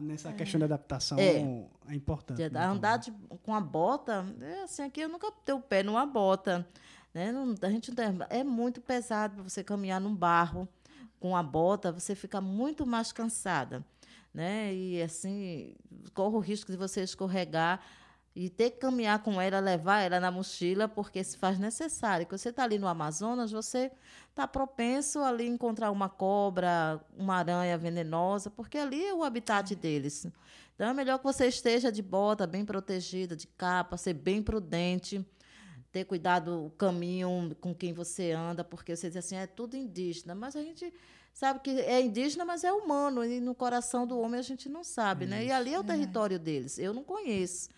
nessa questão da adaptação, é, é importante. Né? Andar de, com a bota, é assim, aqui eu nunca tenho o pé numa bota. Né? Não, a gente tem, é muito pesado para você caminhar num barro com a bota, você fica muito mais cansada. Né? E assim, corre o risco de você escorregar e ter que caminhar com ela, levar ela na mochila, porque se faz necessário. Quando você está ali no Amazonas, você está propenso ali encontrar uma cobra, uma aranha venenosa, porque ali é o habitat deles. Então é melhor que você esteja de bota, bem protegida, de capa, ser bem prudente ter cuidado o caminho com quem você anda, porque você diz assim, é tudo indígena, mas a gente sabe que é indígena, mas é humano, e no coração do homem a gente não sabe, né? E ali é o território é. deles, eu não conheço.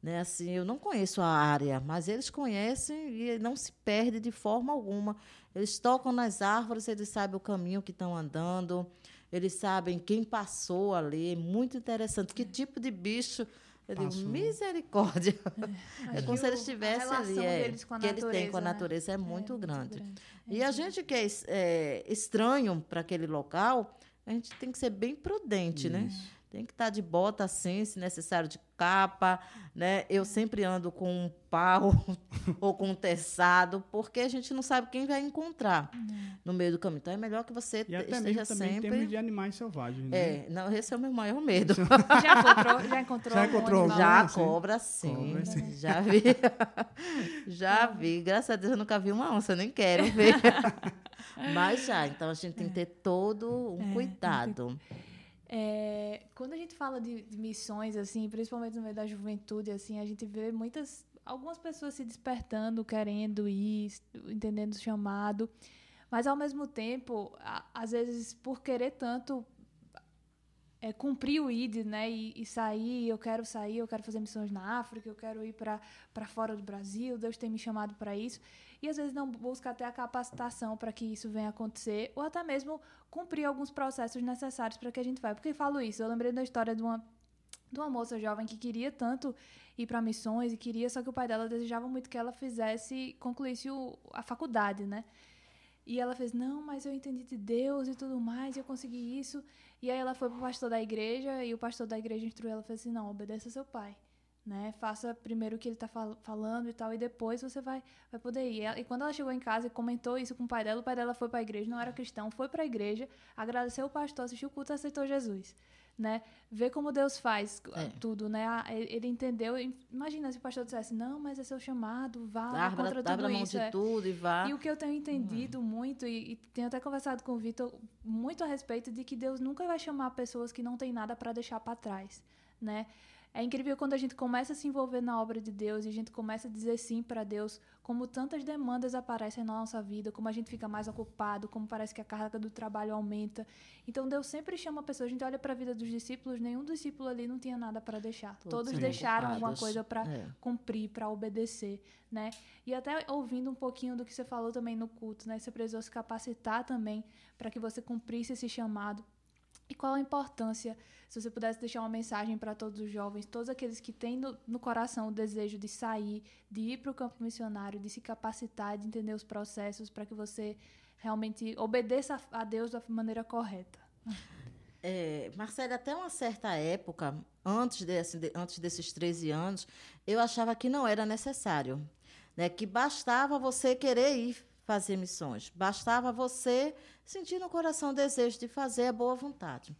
Né, assim, eu não conheço a área, mas eles conhecem e não se perde de forma alguma. Eles tocam nas árvores, eles sabem o caminho que estão andando, eles sabem quem passou ali. É muito interessante. Que tipo de bicho eu Passou. digo, misericórdia. É, é como se eles estivessem ali. É, que eles têm com a né? natureza é, é muito é, grande. Muito grande. E a gente que é, é estranho para aquele local, a gente tem que ser bem prudente, né? Isso. né? Tem que estar de bota assim, se necessário, de capa, né? Eu sempre ando com um pau ou com um teçado, porque a gente não sabe quem vai encontrar uhum. no meio do caminho. Então é melhor que você e até esteja também sempre. Em termos de animais selvagens, né? É, não, esse é o meu maior medo. já encontrou, já encontrou. Já encontrou um Já assim? cobra, sim. Cobra, sim. Já vi. já vi. Graças a Deus eu nunca vi uma onça, nem quero ver. Mas já, então a gente tem que ter todo um é, cuidado. É, quando a gente fala de, de, missões, assim, principalmente no meio da juventude, assim, a gente vê muitas, algumas pessoas se despertando, querendo ir, entendendo o chamado, mas ao mesmo tempo, a, às vezes, por querer tanto é, cumprir o ID, né, e, e, sair, eu quero sair, eu quero fazer missões na África, eu quero ir para fora do Brasil, Deus tem me chamado para isso e às vezes não busca até a capacitação para que isso venha acontecer, ou até mesmo cumprir alguns processos necessários para que a gente vá. Por que falo isso? Eu lembrei da história de uma de uma moça jovem que queria tanto ir para missões e queria, só que o pai dela desejava muito que ela fizesse, concluísse o, a faculdade, né? E ela fez, não, mas eu entendi de Deus e tudo mais, e eu consegui isso. E aí ela foi pro pastor da igreja, e o pastor da igreja instruiu ela, fez assim, não, obedeça seu pai né? Faça primeiro o que ele está fal falando e tal, e depois você vai, vai poder ir. E, quando ela chegou em casa e comentou isso com o pai dela, o pai dela foi para a igreja, não era cristão, foi para a igreja, agradeceu o pastor, assistiu o culto e aceitou Jesus. Né? Ver como Deus faz é. tudo, né? Ele entendeu. Imagina se o pastor dissesse, não, mas é seu chamado, vá contra tudo a mão isso. De é. tudo e vá. E o que eu tenho entendido uhum. muito, e, e, tenho até conversado com o Vitor muito a respeito de que Deus nunca vai chamar pessoas que não têm nada para deixar para trás, né? É incrível quando a gente começa a se envolver na obra de Deus e a gente começa a dizer sim para Deus, como tantas demandas aparecem na nossa vida, como a gente fica mais ocupado, como parece que a carga do trabalho aumenta. Então Deus sempre chama a pessoa. A gente olha para a vida dos discípulos, nenhum discípulo ali não tinha nada para deixar. Todos, Todos deixaram alguma coisa para é. cumprir, para obedecer, né? E até ouvindo um pouquinho do que você falou também no culto, né? Você precisou se capacitar também para que você cumprisse esse chamado. E qual a importância, se você pudesse deixar uma mensagem para todos os jovens, todos aqueles que têm no, no coração o desejo de sair, de ir para o campo missionário, de se capacitar, de entender os processos, para que você realmente obedeça a Deus da maneira correta? É, Marcela, até uma certa época, antes, desse, de, antes desses 13 anos, eu achava que não era necessário. Né, que bastava você querer ir fazer missões. Bastava você sentir no coração o desejo de fazer a boa vontade.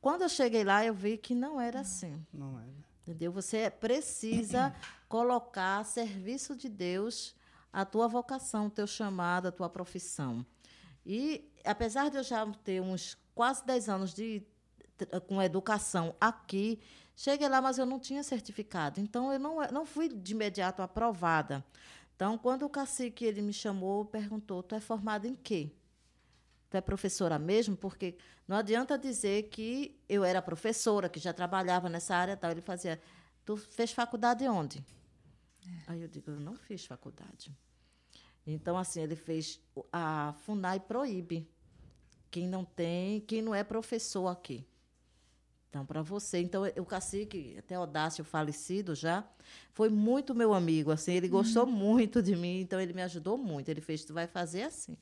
Quando eu cheguei lá, eu vi que não era assim. Não era. Entendeu? Você precisa colocar a serviço de Deus a tua vocação, o teu chamado, a tua profissão. E apesar de eu já ter uns quase 10 anos de com educação aqui, cheguei lá, mas eu não tinha certificado. Então eu não, não fui de imediato aprovada. Então, quando o cacique ele me chamou, perguntou: "Tu é formada em quê?" Tu é professora mesmo? Porque não adianta dizer que eu era professora, que já trabalhava nessa área tal. Ele fazia, tu fez faculdade onde? É. Aí eu digo, eu não fiz faculdade. Então, assim, ele fez a FUNAI proíbe quem não tem, quem não é professor aqui. Então, para você. Então, o cacique, até Odácio falecido já, foi muito meu amigo. Assim, ele gostou uhum. muito de mim, então ele me ajudou muito. Ele fez: tu vai fazer assim.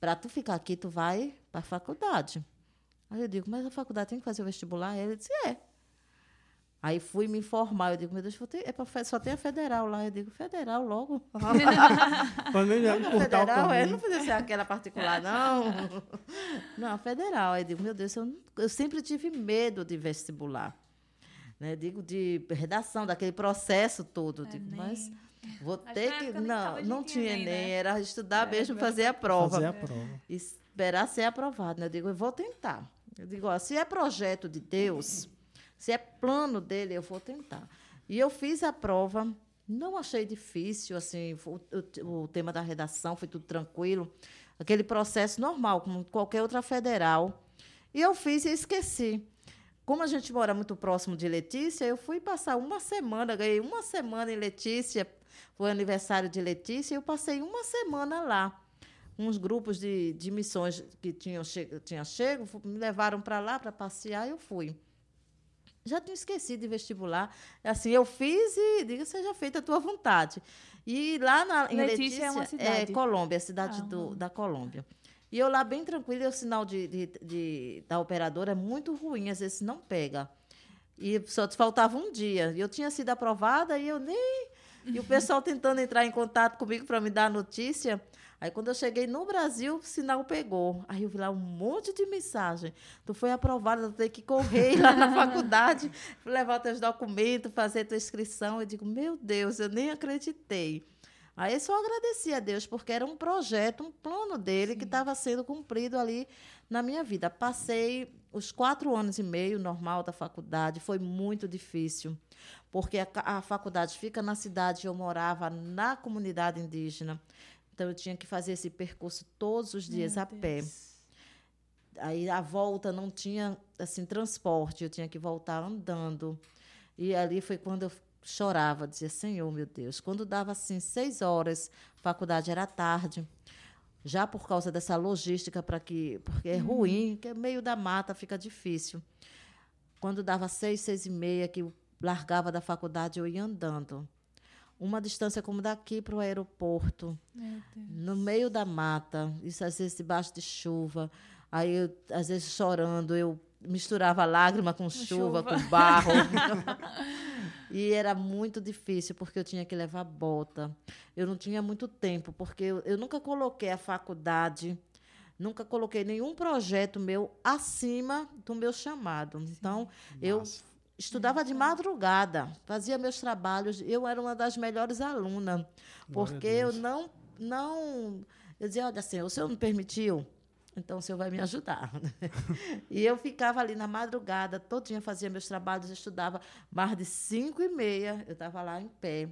Para tu ficar aqui, tu vai para a faculdade. Aí eu digo: mas a faculdade tem que fazer o vestibular? Ele disse: é. Aí fui me informar. Eu digo, meu Deus, é pra, só tem a federal lá. Eu digo, federal logo. não, federal, é, não podia ser aquela particular, não. Não, federal. Aí eu digo, meu Deus, eu, eu sempre tive medo de vestibular. Né? Digo, de redação, daquele processo todo. É, digo, mas vou ter que. Não, não tinha nem, né? era estudar é, mesmo, fazer a prova. Fazer a prova. Esperar ser aprovado. Né? Eu digo, eu vou tentar. Eu digo, ó, se é projeto de Deus. Se é plano dele, eu vou tentar. E eu fiz a prova, não achei difícil, assim, o, o, tema da redação foi tudo tranquilo, aquele processo normal, como qualquer outra federal. E eu fiz e esqueci. Como a gente mora muito próximo de Letícia, eu fui passar uma semana, ganhei uma semana em Letícia, foi aniversário de Letícia, e eu passei uma semana lá. Uns grupos de, de missões que tinham, che tinha chego, me levaram para lá para passear eu fui. Já tinha esquecido de vestibular. Assim, eu fiz e diga, seja feita a tua vontade. E lá na, em Letícia, Letícia é, uma cidade. é Colômbia, a cidade ah, do, da Colômbia. E eu lá bem tranquila, o sinal de, de, de, da operadora é muito ruim, às vezes não pega. E só te faltava um dia. E eu tinha sido aprovada e eu nem. E o pessoal tentando entrar em contato comigo para me dar a notícia. Aí, quando eu cheguei no Brasil, o sinal pegou. Aí eu vi lá um monte de mensagem. Tu foi aprovada, tu tem que correr lá na faculdade, levar teus documentos, fazer tua inscrição. Eu digo, meu Deus, eu nem acreditei. Aí eu só agradeci a Deus, porque era um projeto, um plano dele Sim. que estava sendo cumprido ali na minha vida. Passei os quatro anos e meio normal da faculdade, foi muito difícil, porque a, a faculdade fica na cidade, eu morava na comunidade indígena. Então eu tinha que fazer esse percurso todos os dias Meu a Deus. pé. Aí a volta não tinha assim transporte, eu tinha que voltar andando. E ali foi quando eu chorava, dizia: Senhor, meu Deus. Quando dava assim seis horas, a faculdade era tarde. Já por causa dessa logística para que, porque é uhum. ruim, que é meio da mata, fica difícil. Quando dava seis, seis e meia, que largava da faculdade, eu ia andando uma distância como daqui para o aeroporto, no meio da mata, isso às vezes debaixo de chuva. Aí, eu, às vezes, chorando, eu misturava lágrima com chuva, chuva. com barro. e era muito difícil, porque eu tinha que levar bota. Eu não tinha muito tempo, porque eu, eu nunca coloquei a faculdade, nunca coloquei nenhum projeto meu acima do meu chamado. Então, Sim. eu Estudava de madrugada, fazia meus trabalhos. Eu era uma das melhores alunas, porque eu não, não. Eu dizia: olha, assim, o senhor não permitiu então o senhor vai me ajudar. e eu ficava ali na madrugada, todinha fazia meus trabalhos, estudava mais de cinco e meia, eu estava lá em pé,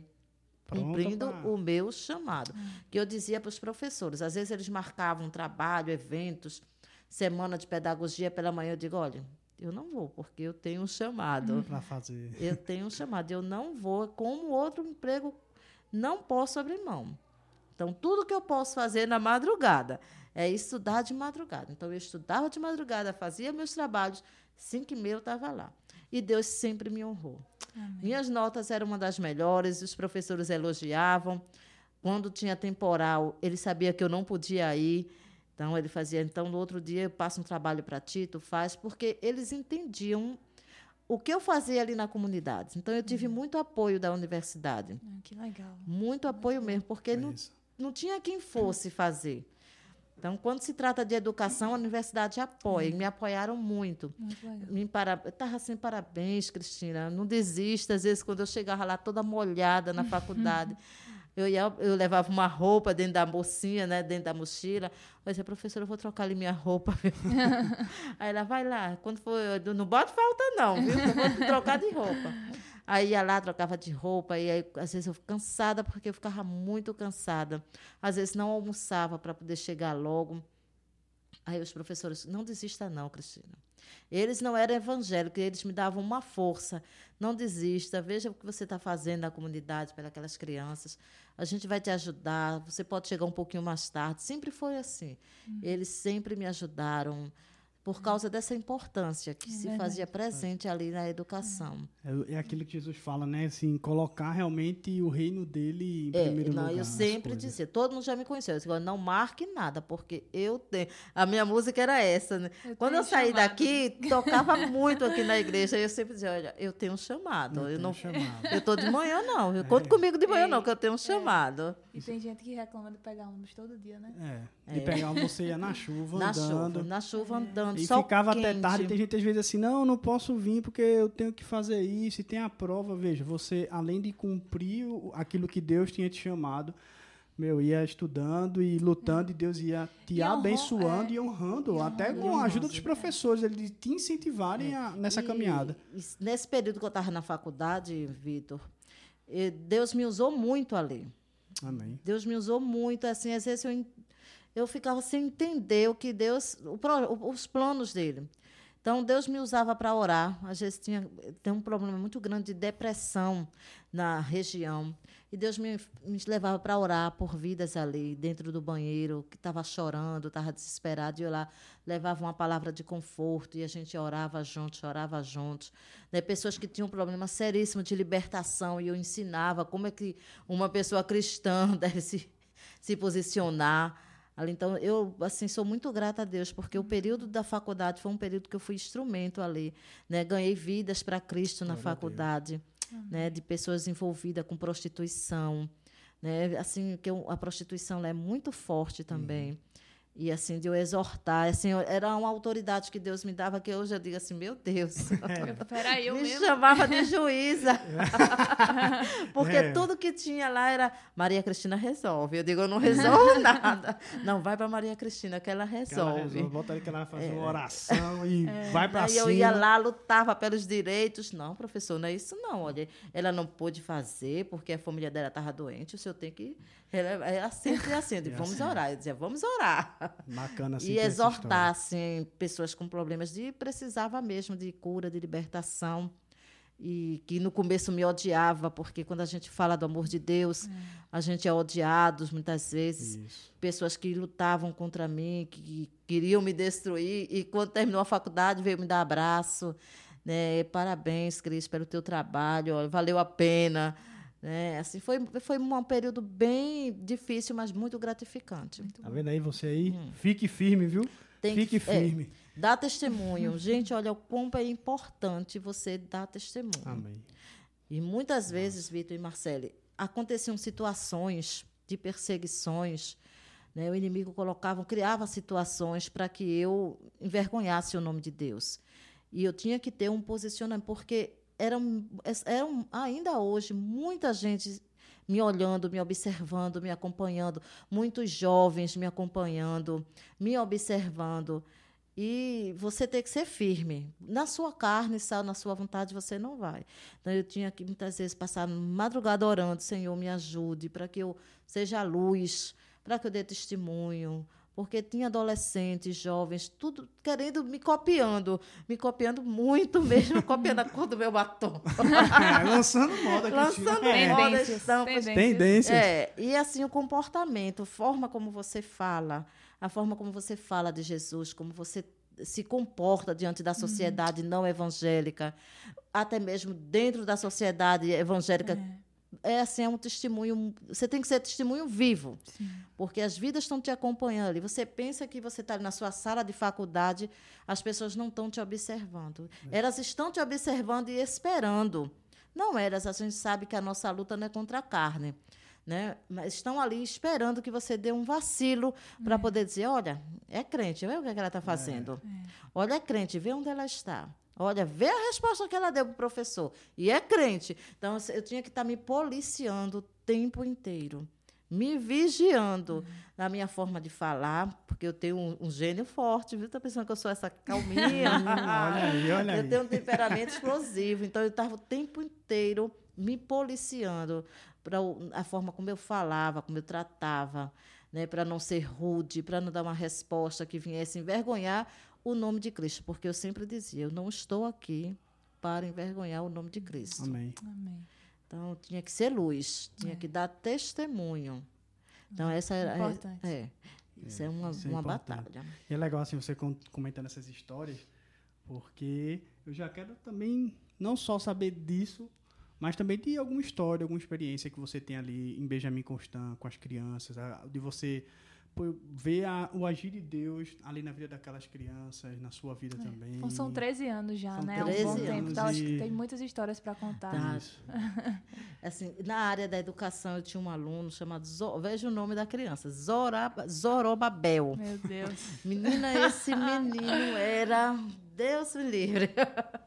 Pronto, cumprindo pra... o meu chamado. Que eu dizia para os professores, às vezes eles marcavam trabalho, eventos, semana de pedagogia pela manhã, eu digo, olha, eu não vou, porque eu tenho um chamado. Para fazer. Eu tenho um chamado, eu não vou, como outro emprego, não posso abrir mão. Então, tudo que eu posso fazer na madrugada é estudar de madrugada. Então, eu estudava de madrugada, fazia meus trabalhos, cinco e meia eu estava lá. E Deus sempre me honrou. Amém. Minhas notas eram uma das melhores, os professores elogiavam. Quando tinha temporal, ele sabia que eu não podia ir. Então, ele fazia, então, no outro dia, eu passo um trabalho para ti, tu faz, porque eles entendiam o que eu fazia ali na comunidade. Então, eu tive uhum. muito apoio da universidade. Ah, que legal. Muito apoio mesmo, porque é não, não tinha quem fosse fazer. Então, quando se trata de educação, a universidade apoia, e me apoiaram muito. muito me para... Estava assim, parabéns, Cristina, não desista. Às vezes, quando eu chegava lá toda molhada na faculdade, eu, ia, eu levava uma roupa dentro da bolsinha, né, dentro da mochila. Eu dizia, professora, eu vou trocar ali minha roupa. aí ela, vai lá, quando for, não bota falta não, viu? Eu vou trocar de roupa. Aí ia lá, trocava de roupa, e aí, às vezes eu cansada, porque eu ficava muito cansada. Às vezes não almoçava para poder chegar logo. Aí os professores, não desista não, Cristina. Eles não eram evangélicos, eles me davam uma força. Não desista, veja o que você está fazendo na comunidade para aquelas crianças. A gente vai te ajudar, você pode chegar um pouquinho mais tarde. Sempre foi assim. Uhum. Eles sempre me ajudaram por causa dessa importância que é se fazia presente ali na educação. É, é, aquilo que Jesus fala, né? Assim, colocar realmente o reino dele em é, primeiro não, lugar. Eu sempre dizia, todo mundo já me conheceu, eu disse, não marque nada, porque eu tenho. A minha música era essa, né? Eu Quando eu saí chamado. daqui, tocava muito aqui na igreja, e eu sempre dizia, olha, eu tenho um chamado. Eu, eu não chamado. Eu estou de manhã, não. Eu é. conto comigo de manhã, não, que eu tenho um é. chamado. E tem gente que reclama de pegar ônibus todo dia, né? É. De pegar ônibus, você ia na chuva, na andando. Chuva, na chuva, andando e ficava quente. até tarde. Tem gente às vezes assim, não, não posso vir porque eu tenho que fazer isso. E tem a prova, veja, você além de cumprir aquilo que Deus tinha te chamado, meu, ia estudando e lutando, é. e Deus ia te e abençoando é. e honrando, e até com a ajuda dos professores, eles te incentivarem é. a, nessa e, caminhada. nesse período que eu estava na faculdade, Vitor, Deus me usou muito ali. Amém. Deus me usou muito, assim, às vezes eu eu ficava sem entender o que Deus, o, os planos dele. Então, Deus me usava para orar. Às vezes tinha tem um problema muito grande de depressão na região. E Deus me, me levava para orar por vidas ali, dentro do banheiro, que estava chorando, estava desesperado. E eu lá levava uma palavra de conforto e a gente orava juntos, orava juntos. Né? Pessoas que tinham um problema seríssimo de libertação e eu ensinava como é que uma pessoa cristã deve se, se posicionar. Ali, então, eu assim sou muito grata a Deus, porque o período da faculdade foi um período que eu fui instrumento ali. Né? Ganhei vidas para Cristo na faculdade, né? de pessoas envolvidas com prostituição. Né? Assim, que eu, a prostituição é muito forte também. Uhum. E assim, de eu exortar, assim, era uma autoridade que Deus me dava, que hoje eu digo assim, meu Deus. É. Peraí, eu me mesmo. chamava de juíza. Porque é. tudo que tinha lá era Maria Cristina resolve. Eu digo, eu não resolvo nada. Não, vai para Maria Cristina, que ela resolve. Que ela resolve. Bota ali que ela vai fazer é. uma oração e é. vai para cima. E eu ia lá, lutava pelos direitos. Não, professor, não é isso não. Olha, ela não pôde fazer porque a família dela estava doente. O senhor tem que é assim, é assim. Eu vamos assim. orar. Eu dizia, vamos orar. Bacana, assim, E exortar, assim, pessoas com problemas de... Precisava mesmo de cura, de libertação. E que no começo me odiava, porque quando a gente fala do amor de Deus, é. a gente é odiado muitas vezes. Isso. Pessoas que lutavam contra mim, que queriam me destruir. E quando terminou a faculdade, veio me dar abraço. Né? Parabéns, Cris, pelo teu trabalho. Valeu a pena. É, assim, foi, foi um período bem difícil, mas muito gratificante. Muito tá vendo aí você aí? Hum. Fique firme, viu? Tem Fique que, é, firme. É, dá testemunho. Gente, olha o quão é importante você dar testemunho. Amém. E muitas vezes, Vitor e Marcele, aconteciam situações de perseguições. Né? O inimigo colocava, criava situações para que eu envergonhasse o nome de Deus. E eu tinha que ter um posicionamento, porque eram, eram ainda hoje muita gente me olhando, me observando, me acompanhando, muitos jovens me acompanhando, me observando. E você tem que ser firme. Na sua carne, sal, na sua vontade, você não vai. Então, eu tinha que muitas vezes passar madrugada orando, Senhor, me ajude, para que eu seja luz, para que eu dê testemunho, porque tinha adolescentes, jovens, tudo querendo, me copiando, me copiando muito mesmo, copiando a cor do meu batom. é, lançando moda. Lançando é. moda, Tendências. Tendências. Tendências. É, e assim, o comportamento, a forma como você fala, a forma como você fala de Jesus, como você se comporta diante da sociedade uhum. não evangélica, até mesmo dentro da sociedade evangélica, é é assim, é um testemunho. Você tem que ser testemunho vivo, Sim. porque as vidas estão te acompanhando ali. Você pensa que você está na sua sala de faculdade, as pessoas não estão te observando. É. Elas estão te observando e esperando. Não elas, a gente sabe que a nossa luta não é contra a carne. Né? Mas estão ali esperando que você dê um vacilo para é. poder dizer: olha, é crente, vê o que, é que ela está fazendo. É. Olha, é crente, vê onde ela está. Olha, vê a resposta que ela deu para o professor. E é crente. Então, eu tinha que estar tá me policiando o tempo inteiro, me vigiando uhum. na minha forma de falar, porque eu tenho um, um gênio forte, viu? Está pensando que eu sou essa calminha? olha aí, olha aí. Eu tenho um temperamento explosivo. Então, eu estava o tempo inteiro me policiando para a forma como eu falava, como eu tratava, né, para não ser rude, para não dar uma resposta que viesse envergonhar o nome de Cristo, porque eu sempre dizia, eu não estou aqui para envergonhar o nome de Cristo. Amém. Amém. Então tinha que ser luz, tinha é. que dar testemunho. Então essa era Importante. é, é isso é, é uma, isso é uma batalha. E é legal assim você comentando essas histórias, porque eu já quero também não só saber disso, mas também de alguma história, alguma experiência que você tem ali em Benjamin Constant com as crianças, de você ver a, o agir de Deus ali na vida daquelas crianças, na sua vida é. também. Então, são 13 anos já, são né? 13 um bom tempo. Então, acho que tem muitas histórias para contar. Tá. assim, na área da educação, eu tinha um aluno chamado. veja o nome da criança: Zoraba, Zorobabel. Meu Deus. Menina, esse menino era. Deus me livre.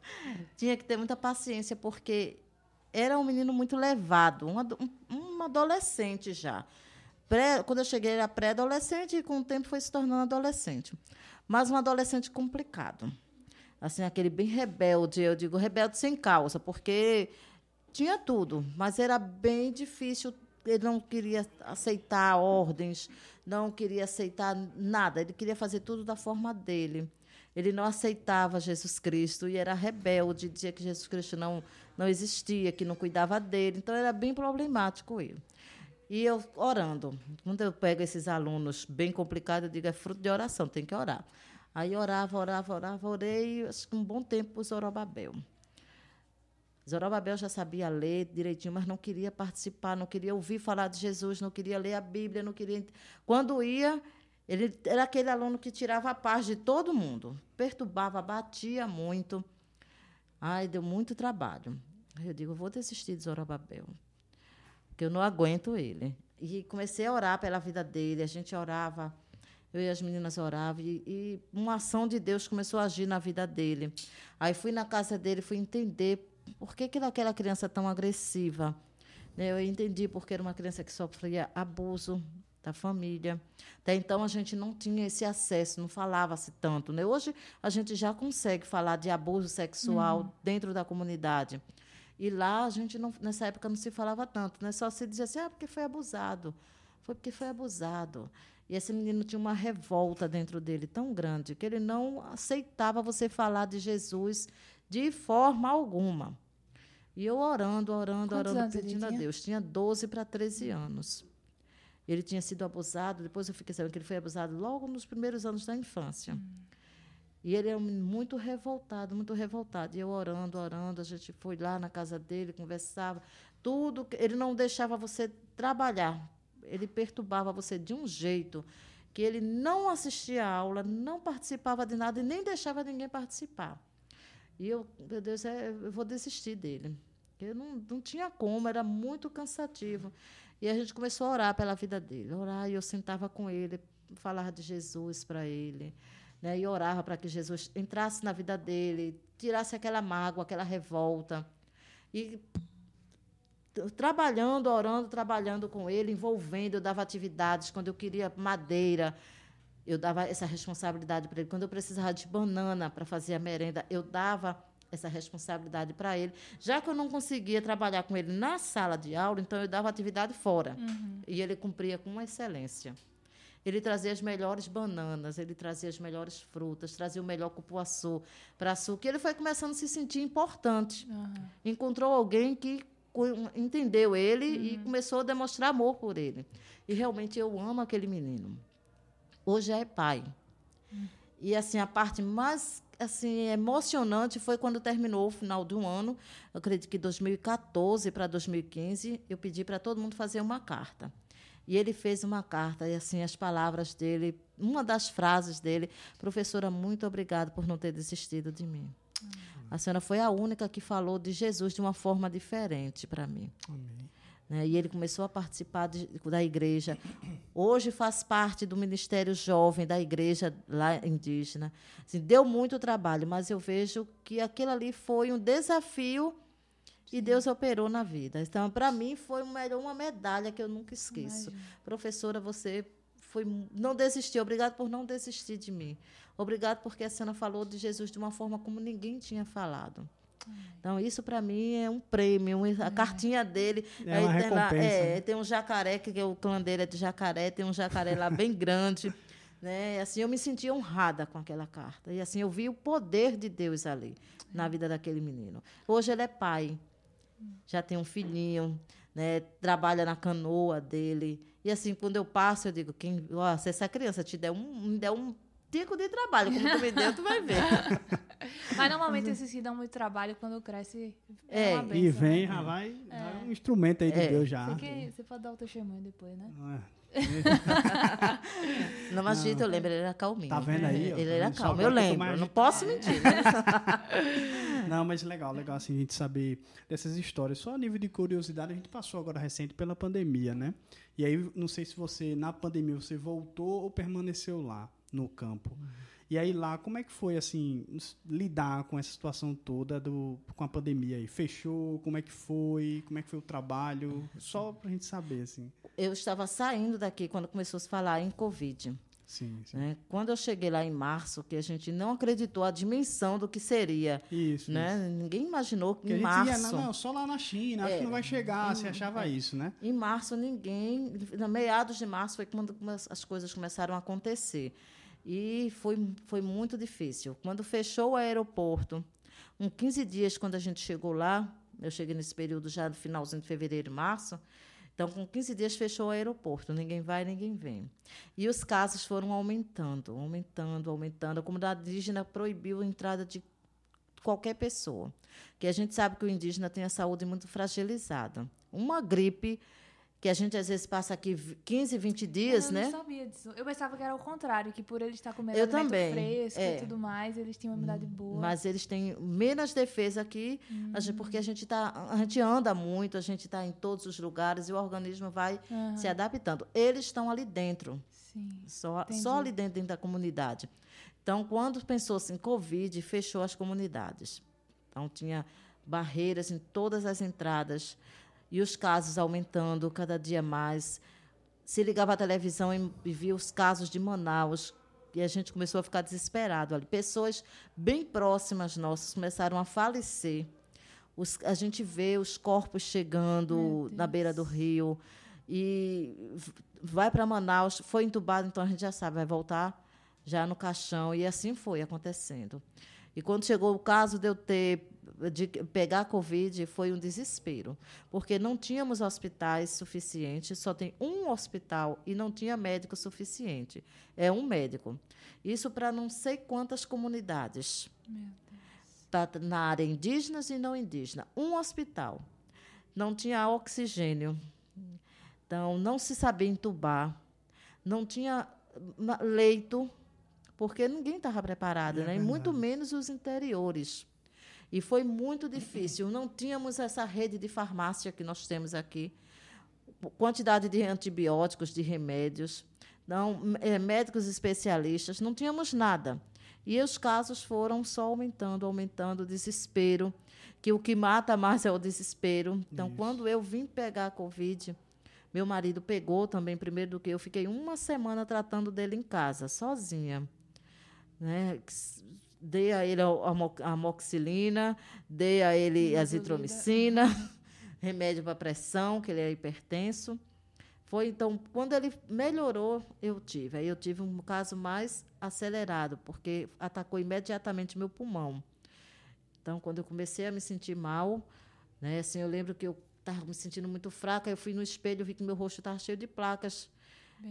tinha que ter muita paciência, porque era um menino muito levado, um, um adolescente já. Pré, quando eu cheguei, era pré-adolescente e, com o tempo, foi se tornando adolescente. Mas um adolescente complicado. Assim, aquele bem rebelde, eu digo rebelde sem causa, porque tinha tudo, mas era bem difícil. Ele não queria aceitar ordens, não queria aceitar nada, ele queria fazer tudo da forma dele. Ele não aceitava Jesus Cristo e era rebelde, dizia que Jesus Cristo não, não existia, que não cuidava dele. Então, era bem problemático ele. E eu orando. Quando eu pego esses alunos bem complicados, eu digo, é fruto de oração, tem que orar. Aí orava, orava, orava, orei, acho que um bom tempo para Zorobabel. Zorobabel já sabia ler direitinho, mas não queria participar, não queria ouvir falar de Jesus, não queria ler a Bíblia, não queria. Quando ia, ele era aquele aluno que tirava a paz de todo mundo, perturbava, batia muito. Ai, deu muito trabalho. Eu digo, vou desistir de Zorobabel que eu não aguento ele. E comecei a orar pela vida dele, a gente orava, eu e as meninas oravam, e, e uma ação de Deus começou a agir na vida dele. Aí fui na casa dele, fui entender por que, que aquela criança tão agressiva. Né? Eu entendi porque era uma criança que sofria abuso da família. Até então a gente não tinha esse acesso, não falava-se tanto. Né? Hoje a gente já consegue falar de abuso sexual uhum. dentro da comunidade. E lá a gente não, nessa época não se falava tanto, né? Só se dizia assim, ah, porque foi abusado. Foi porque foi abusado. E esse menino tinha uma revolta dentro dele tão grande que ele não aceitava você falar de Jesus de forma alguma. E eu orando, orando, Quantos orando, pedindo a Deus. Tinha 12 para 13 anos. Ele tinha sido abusado, depois eu fiquei sabendo que ele foi abusado logo nos primeiros anos da infância. Hum. E ele é muito revoltado, muito revoltado. E eu orando, orando, a gente foi lá na casa dele, conversava, tudo. Ele não deixava você trabalhar. Ele perturbava você de um jeito que ele não assistia a aula, não participava de nada e nem deixava ninguém participar. E eu, meu Deus, é, eu vou desistir dele. Eu não, não tinha como, era muito cansativo. E a gente começou a orar pela vida dele. Orar, e eu sentava com ele, falava de Jesus para ele né, e orava para que Jesus entrasse na vida dele, tirasse aquela mágoa, aquela revolta. E trabalhando, orando, trabalhando com ele, envolvendo, eu dava atividades quando eu queria madeira, eu dava essa responsabilidade para ele. Quando eu precisava de banana para fazer a merenda, eu dava essa responsabilidade para ele. Já que eu não conseguia trabalhar com ele na sala de aula, então eu dava atividade fora. Uhum. E ele cumpria com excelência. Ele trazia as melhores bananas, ele trazia as melhores frutas, trazia o melhor cupuaçu para açúcar. Ele foi começando a se sentir importante. Uhum. Encontrou alguém que entendeu ele uhum. e começou a demonstrar amor por ele. E realmente eu amo aquele menino. Hoje é pai. Uhum. E assim a parte mais assim emocionante foi quando terminou o final do ano, eu acredito que 2014 para 2015, eu pedi para todo mundo fazer uma carta. E ele fez uma carta, e assim, as palavras dele, uma das frases dele, professora, muito obrigada por não ter desistido de mim. A senhora foi a única que falou de Jesus de uma forma diferente para mim. Amém. Né? E ele começou a participar de, da igreja. Hoje faz parte do Ministério Jovem da igreja lá indígena. Assim, deu muito trabalho, mas eu vejo que aquilo ali foi um desafio e Deus operou na vida. Então, para mim, foi uma medalha que eu nunca esqueço. Imagina. Professora, você foi, não desistiu. Obrigado por não desistir de mim. Obrigado porque a senhora falou de Jesus de uma forma como ninguém tinha falado. Então, isso para mim é um prêmio. A é. cartinha dele. É uma tem, lá, é, né? tem um jacaré, que é o clã dele é de jacaré, tem um jacaré lá bem grande. Né? Assim, eu me senti honrada com aquela carta. E assim, eu vi o poder de Deus ali, na vida daquele menino. Hoje ele é pai, já tem um filhinho, né? trabalha na canoa dele. E assim, quando eu passo, eu digo, quem, ó, se essa criança te der um, me der um tico de trabalho, como tu me deu, tu vai ver. Mas normalmente esses que dão muito trabalho, quando cresce, é, é benção, E vem, né? já vai, é. um instrumento aí de é. Deus já. Você, que, você pode dar o testemunho depois, né? Não é. não, mas não, eu lembro, ele era calminho. Tá vendo aí? Ele era calmo, eu lembro, eu não posso mentir. não, mas legal, legal assim a gente saber dessas histórias. Só a nível de curiosidade, a gente passou agora recente pela pandemia, né? E aí, não sei se você, na pandemia, você voltou ou permaneceu lá no campo. Uhum. E aí lá, como é que foi assim lidar com essa situação toda do com a pandemia aí? Fechou? Como é que foi? Como é que foi o trabalho? Só para a gente saber assim. Eu estava saindo daqui quando começou a se falar em Covid. Sim, sim. Né? Quando eu cheguei lá em março, que a gente não acreditou a dimensão do que seria. Isso. Né? Isso. Ninguém imaginou que, em março. Ia, não, não, só lá na China, é, acho que não vai chegar, em, você achava é, isso, né? Em março, ninguém. Na meados de março foi quando as coisas começaram a acontecer. E foi, foi muito difícil. Quando fechou o aeroporto, uns 15 dias quando a gente chegou lá, eu cheguei nesse período já no finalzinho de fevereiro março, então, com 15 dias, fechou o aeroporto. Ninguém vai, ninguém vem. E os casos foram aumentando, aumentando, aumentando. A comunidade indígena proibiu a entrada de qualquer pessoa. Que a gente sabe que o indígena tem a saúde muito fragilizada. Uma gripe que a gente às vezes passa aqui 15, 20 dias, eu né? Eu não sabia disso. Eu pensava que era o contrário, que por eles estar comendo eu alimento também. fresco é. e tudo mais, eles tinham uma imunidade boa. Mas eles têm menos defesa aqui, hum. porque a gente, tá, a gente anda muito, a gente está em todos os lugares e o organismo vai uhum. se adaptando. Eles estão ali dentro. Sim. Só, só ali dentro, dentro da comunidade. Então, quando pensou assim, Covid, fechou as comunidades. Então, tinha barreiras em todas as entradas e os casos aumentando cada dia mais. Se ligava à televisão e via os casos de Manaus, e a gente começou a ficar desesperado. Ali. Pessoas bem próximas nossas começaram a falecer. Os, a gente vê os corpos chegando na beira do rio e vai para Manaus, foi entubado, então a gente já sabe, vai voltar já no caixão. E assim foi acontecendo. E quando chegou o caso de eu ter de pegar a Covid foi um desespero, porque não tínhamos hospitais suficientes, só tem um hospital e não tinha médico suficiente. É um médico. Isso para não sei quantas comunidades. Tá na área indígenas e não indígena. Um hospital. Não tinha oxigênio. Então, não se sabia entubar. Não tinha leito, porque ninguém estava preparado, é né? e muito menos os interiores. E foi muito difícil. Não tínhamos essa rede de farmácia que nós temos aqui, quantidade de antibióticos, de remédios, não, é, médicos especialistas, não tínhamos nada. E os casos foram só aumentando, aumentando, o desespero, que o que mata mais é o desespero. Então, Isso. quando eu vim pegar a Covid, meu marido pegou também primeiro do que eu. Fiquei uma semana tratando dele em casa, sozinha. Né? Dei a ele a amoxicilina, dei a ele a azitromicina, remédio para pressão, que ele é hipertenso. Foi então, quando ele melhorou, eu tive. Aí eu tive um caso mais acelerado, porque atacou imediatamente meu pulmão. Então, quando eu comecei a me sentir mal, né, assim, eu lembro que eu estava me sentindo muito fraca, eu fui no espelho, vi que meu rosto estava cheio de placas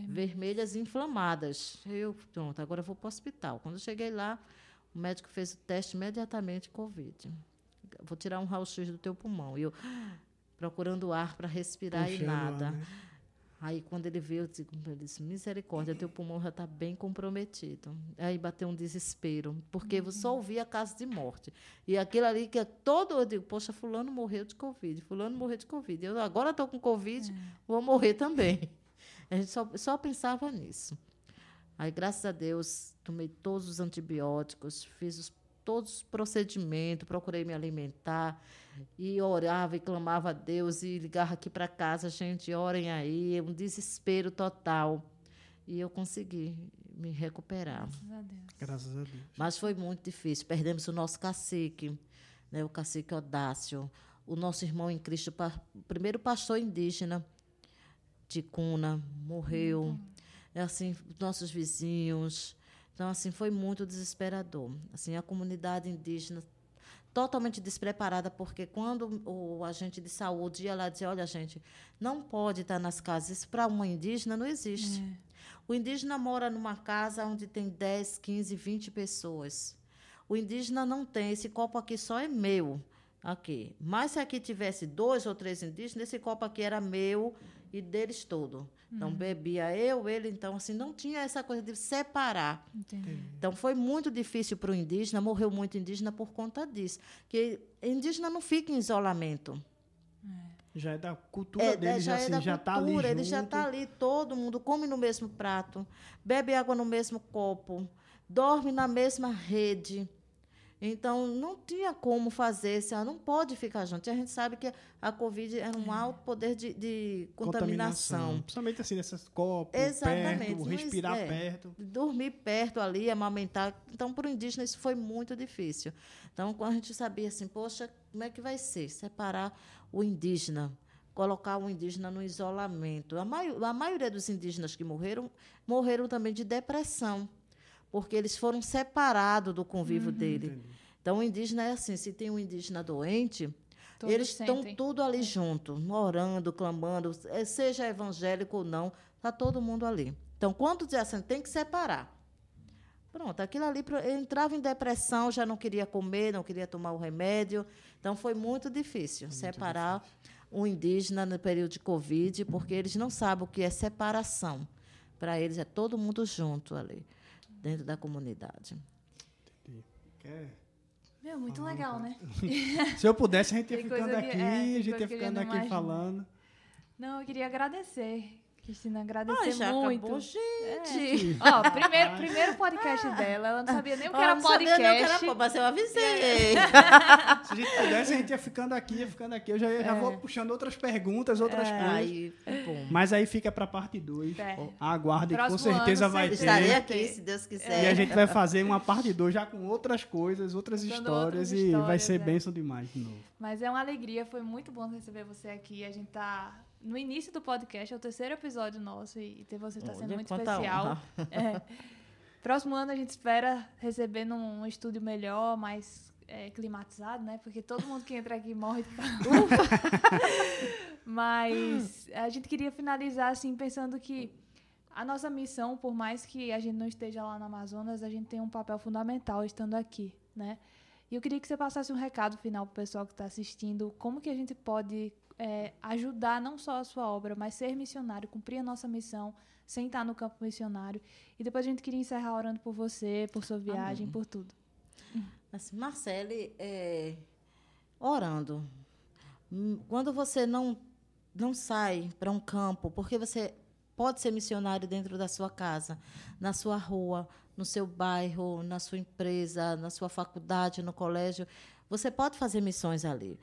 Vermelhas e inflamadas. Eu, pronto, agora eu vou para o hospital. Quando eu cheguei lá, o médico fez o teste imediatamente Covid. Vou tirar um raio-x do teu pulmão. E eu procurando ar para respirar Puxando e nada. Ar, né? Aí, quando ele veio, eu disse, ele disse misericórdia, teu pulmão já está bem comprometido. Aí bateu um desespero, porque uhum. só ouvia casos de morte. E aquilo ali que é todo, eu digo, poxa, fulano morreu de Covid, fulano morreu de Covid. Eu agora estou com Covid, é. vou morrer também. A gente só, só pensava nisso. Aí, graças a Deus, tomei todos os antibióticos, fiz os, todos os procedimentos, procurei me alimentar e orava e clamava a Deus e ligava aqui para casa, gente, orem aí, um desespero total. E eu consegui me recuperar. Graças a Deus. Graças a Deus. Mas foi muito difícil. Perdemos o nosso cacique, né, o cacique Odácio, o nosso irmão em Cristo, o primeiro pastor indígena de Cuna, morreu. Uhum. É assim, nossos vizinhos. Então, assim, foi muito desesperador. Assim, a comunidade indígena totalmente despreparada, porque quando o agente de saúde ia lá dizer, olha, gente, não pode estar nas casas, isso para uma indígena não existe. É. O indígena mora numa casa onde tem 10, 15, 20 pessoas. O indígena não tem, esse copo aqui só é meu. Aqui. Mas se aqui tivesse dois ou três indígenas, esse copo aqui era meu e deles todo. Então, uhum. bebia eu, ele, então, assim, não tinha essa coisa de separar. Entendi. Então, foi muito difícil para o indígena, morreu muito indígena por conta disso. Que indígena não fica em isolamento. É. Já é da cultura é, dele, já, assim, é já está ali. Ele já está ali, todo mundo come no mesmo prato, bebe água no mesmo copo, dorme na mesma rede. Então, não tinha como fazer, assim, não pode ficar junto. E a gente sabe que a Covid era um é. alto poder de, de contaminação. contaminação. Principalmente assim, nesses copos, Exatamente. perto, respirar é, perto. Dormir perto ali, amamentar. Então, para o indígena, isso foi muito difícil. Então, quando a gente sabia assim, poxa, como é que vai ser? Separar o indígena colocar o indígena no isolamento. A, mai a maioria dos indígenas que morreram, morreram também de depressão porque eles foram separados do convívio uhum. dele. Entendi. Então, o indígena é assim: se tem um indígena doente, Todos eles estão tudo ali é. junto, orando, clamando, é, seja evangélico ou não, está todo mundo ali. Então, quando diz assim, tem que separar. Pronto, aquilo ali entrava em depressão, já não queria comer, não queria tomar o remédio. Então, foi muito difícil muito separar difícil. um indígena no período de Covid, porque eles não sabem o que é separação. Para eles, é todo mundo junto ali dentro da comunidade. Entendi. Quer? Meu, muito ah, legal, né? Se eu pudesse, a gente ia ficando aqui, é, a gente ia ficando aqui falando. Não, eu queria agradecer Cristina, agradecer ah, já muito. Acabou, gente. É. Ó, primeiro, primeiro podcast dela, ela não sabia nem o que era podcast. Não sabia nem o que era, mas eu avisei. Se a gente pudesse, a gente ia ficando aqui, ia ficando aqui. Eu já, é. já vou puxando outras perguntas, outras é. coisas. Aí, mas aí fica para parte 2. É. Aguarde, com certeza vai ter. Estarei aqui, se Deus quiser. E a gente vai fazer uma parte 2 já com outras coisas, outras histórias, outras e vai ser é. bênção demais de novo. Mas é uma alegria, foi muito bom receber você aqui. A gente tá no início do podcast, é o terceiro episódio nosso e ter você está sendo muito especial. É. Próximo ano a gente espera receber num estúdio melhor, mais é, climatizado, né? Porque todo mundo que entra aqui morre de calor. Mas a gente queria finalizar assim pensando que a nossa missão, por mais que a gente não esteja lá no Amazonas, a gente tem um papel fundamental estando aqui, né? E eu queria que você passasse um recado final para o pessoal que está assistindo, como que a gente pode é, ajudar não só a sua obra, mas ser missionário, cumprir a nossa missão, sem estar no campo missionário. E depois a gente queria encerrar orando por você, por sua viagem, Amém. por tudo. Assim, Marcele, é, orando. Quando você não, não sai para um campo, porque você pode ser missionário dentro da sua casa, na sua rua, no seu bairro, na sua empresa, na sua faculdade, no colégio, Você pode fazer missões ali.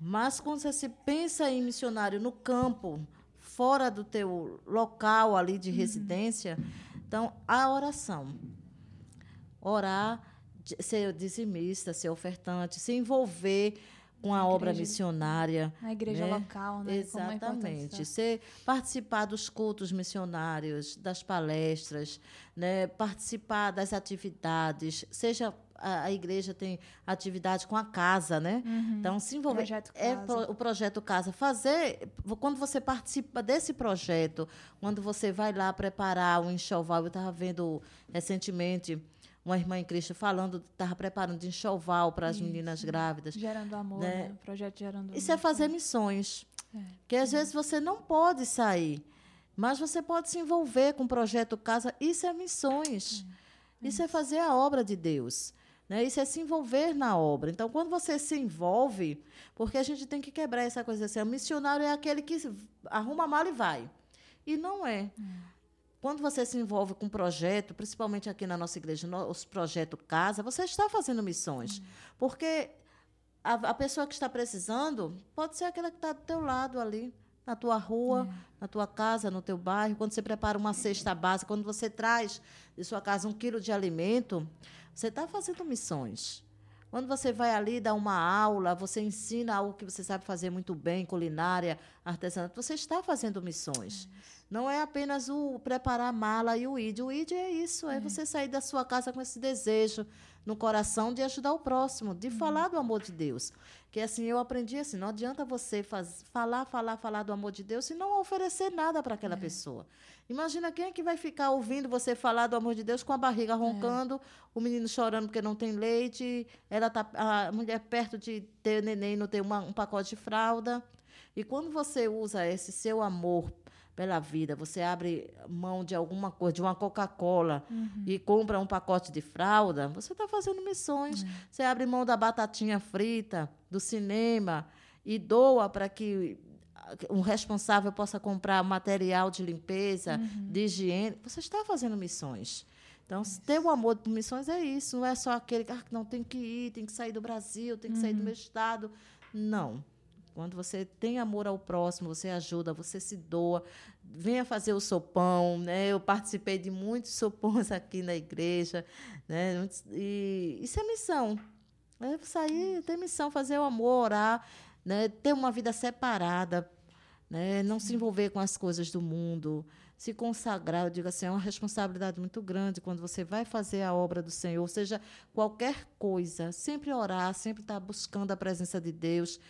Mas quando você se pensa em missionário no campo, fora do teu local ali de uhum. residência, então a oração. Orar, ser dizimista, ser ofertante, se envolver com a, obra missionária. Na igreja né? local, né? É Exatamente. Ser, participar dos cultos missionários, das palestras, né? participar das atividades, seja a, a, igreja tem atividade com a casa, né? Uhum. Então, se envolver. Projeto é o projeto Casa. Fazer. Quando você participa desse projeto, quando você vai lá preparar um enxoval, eu estava vendo recentemente uma irmã em Cristo falando, estava preparando de enxoval para as meninas grávidas. Gerando amor, né? né? Projeto Gerando Isso é fazer missões. É. Que às vezes você não pode sair, mas você pode se envolver com o projeto Casa. Isso é missões. É. Isso é fazer a obra de Deus. Né? Isso é se envolver na obra. Então, quando você se envolve, porque a gente tem que quebrar essa coisa assim, o missionário é aquele que arruma a mala e vai. E não é. Hum. Quando você se envolve com um projeto, principalmente aqui na nossa igreja, os projetos Casa, você está fazendo missões. Hum. Porque a, a, pessoa que está precisando pode ser aquela que está do teu lado ali, na tua rua, é. na tua casa, no teu bairro. Quando você prepara uma cesta básica, quando você traz de sua casa um quilo de alimento, você está fazendo missões. Quando você vai ali dar uma aula, você ensina algo que você sabe fazer muito bem, culinária, artesanato, você está fazendo missões. É não é apenas o preparar a mala e o id. O id é isso, é, é, você sair da sua casa com esse desejo no coração de ajudar o próximo, de uhum. falar do amor de Deus. Que assim, eu aprendi assim, não adianta você faz, falar, falar, falar do amor de Deus e não oferecer nada para aquela é. pessoa. Imagina quem é que vai ficar ouvindo você falar do amor de Deus com a barriga é. roncando, é. o menino chorando porque não tem leite, ela tá, a mulher perto de ter neném, não tem uma, um pacote de fralda. E quando você usa esse seu amor pela vida. Você abre mão de alguma coisa, de uma Coca-Cola uhum. e compra um pacote de fralda, você está fazendo missões. Uhum. Você abre mão da batatinha frita, do cinema e doa para que um responsável possa comprar material de limpeza, uhum. de higiene. Você está fazendo missões. Então, se ter o amor por missões é isso. Não é só aquele que ah, não tem que ir, tem que sair do Brasil, tem que sair do uhum. meu estado. Não. Quando você tem amor ao próximo, você ajuda, você se doa, venha fazer o sopão, né? Eu participei de muitos sopões aqui na igreja, né? E isso é missão. É sair, ter missão, fazer o amor, orar, né? Ter uma vida separada, né? Não se envolver com as coisas do mundo, se consagrar, eu digo assim, é uma responsabilidade muito grande quando você vai fazer a obra do Senhor, seja, qualquer coisa, sempre orar, sempre estar buscando a presença de Deus,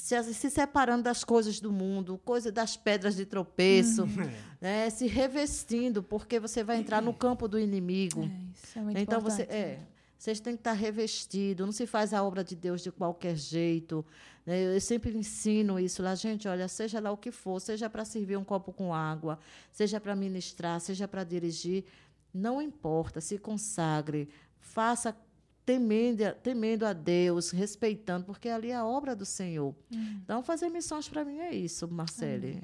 se, se, separando das coisas do mundo, coisa das pedras de tropeço, uhum. né? se revestindo, porque você vai entrar no campo do inimigo. É, isso é muito então importante. você é, vocês têm que estar revestido. Não se faz a obra de Deus de qualquer jeito. Né? Eu sempre ensino isso lá, gente. Olha, seja lá o que for, seja para servir um copo com água, seja para ministrar, seja para dirigir, não importa. Se consagre, faça temendo, temendo a Deus, respeitando, porque ali é a obra do Senhor. Uhum. Então, fazer missões para mim é isso, Marcele. Uhum.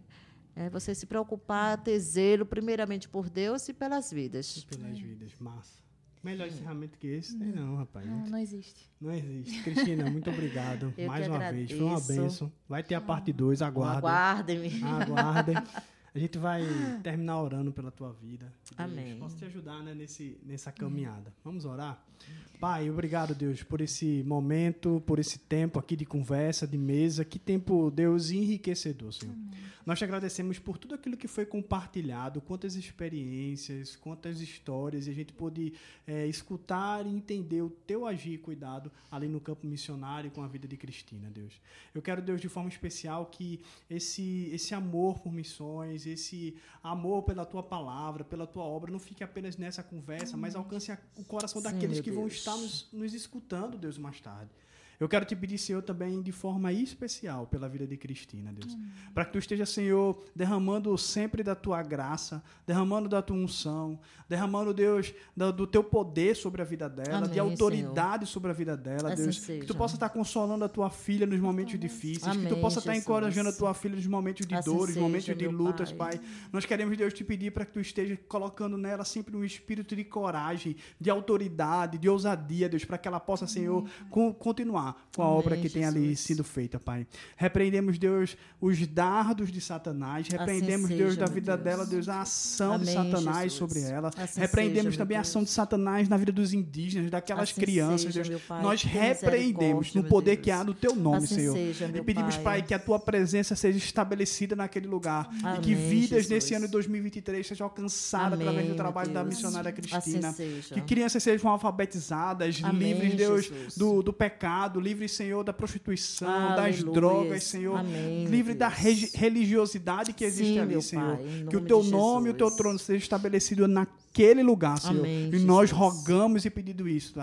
É você se preocupar, ter zelo, primeiramente por Deus e pelas vidas. E pelas vidas, massa. Melhor encerramento que esse? Não, não rapaz. Não, não existe. Não existe. Cristina, muito obrigado mais uma agradeço. vez. Foi uma benção. Vai ter a parte 2, aguardem. Aguardem-me. Aguardem. A gente vai terminar orando pela tua vida. Amém. Posso te ajudar né, nesse, nessa caminhada. Vamos orar? Pai, obrigado, Deus, por esse momento, por esse tempo aqui de conversa, de mesa. Que tempo, Deus, enriquecedor, Senhor. Amém. Nós te agradecemos por tudo aquilo que foi compartilhado, quantas experiências, quantas histórias, e a gente pôde é, escutar e entender o teu agir e cuidado ali no campo missionário com a vida de Cristina, Deus. Eu quero, Deus, de forma especial, que esse, esse amor por missões, esse amor pela tua palavra, pela tua obra, não fique apenas nessa conversa, mas alcance o coração Sim, daqueles que Deus. vão estar nos, nos escutando, Deus, mais tarde. Eu quero te pedir, Senhor, também de forma especial pela vida de Cristina, Deus. Para que tu esteja, Senhor, derramando sempre da tua graça, derramando da tua unção, derramando, Deus, do, do teu poder sobre a vida dela, Amém, de autoridade Senhor. sobre a vida dela, assim Deus. Seja. Que tu possa estar consolando a tua filha nos momentos difíceis, Amém, que tu possa estar encorajando a tua filha nos momentos de assim dores, seja, momentos de lutas, pai. pai. Nós queremos, Deus, te pedir para que tu esteja colocando nela sempre um espírito de coragem, de autoridade, de ousadia, Deus, para que ela possa, Senhor, continuar com a Amém, obra que Jesus. tem ali sido feita, Pai. Repreendemos, Deus, os dardos de Satanás. Assim Repreendemos, assim Deus, da vida Deus. dela, Deus, a ação Amém, de Satanás Jesus. sobre ela. Assim Repreendemos seja, também a ação de Satanás na vida dos indígenas, daquelas assim crianças, seja, Deus. Pai, Nós repreendemos no poder que há no teu nome, assim Senhor. Seja, e pedimos, pai. que a tua presença seja estabelecida naquele lugar. Amém, e que vidas Jesus. nesse ano de 2023 sejam alcançadas Amém, através do trabalho da missionária Cristina. Assim que crianças sejam alfabetizadas, livres, Deus, do, do pecado, livres, Senhor, da prostituição, Aleluia. das drogas, Senhor. livre da religiosidade que existe Sim, ali, Senhor. Pai, que o teu nome e o teu trono seja estabelecido naquele lugar, Senhor. Amém, e nós rogamos e pedindo isso,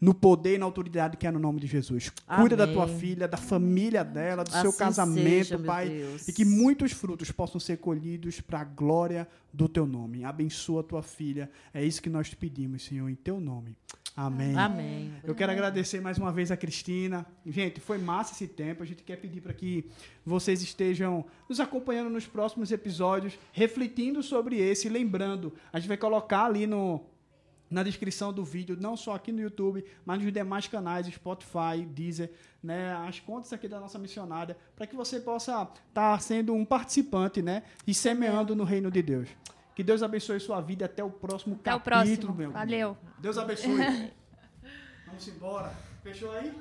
no poder e na autoridade que é no nome de Jesus. Cuida da tua filha, da família dela, do assim seu casamento, seja, Pai. E que muitos frutos possam ser colhidos para a glória do teu nome. Abençoa a tua filha. É isso que nós te pedimos, Senhor, em teu nome. Amém. Amém. Eu quero agradecer mais uma vez a Cristina. Gente, foi massa esse tempo. A gente quer pedir para que vocês estejam nos acompanhando nos próximos episódios, refletindo sobre esse, lembrando. A gente vai colocar ali no na descrição do vídeo, não só aqui no YouTube, mas nos demais canais, Spotify, Deezer, né, as contas aqui da nossa missionária, para que você possa estar tá sendo um participante, né, e semeando no reino de Deus. Que Deus abençoe sua vida até o próximo até capítulo, o próximo. meu. Valeu. Deus abençoe. Vamos embora. Fechou aí?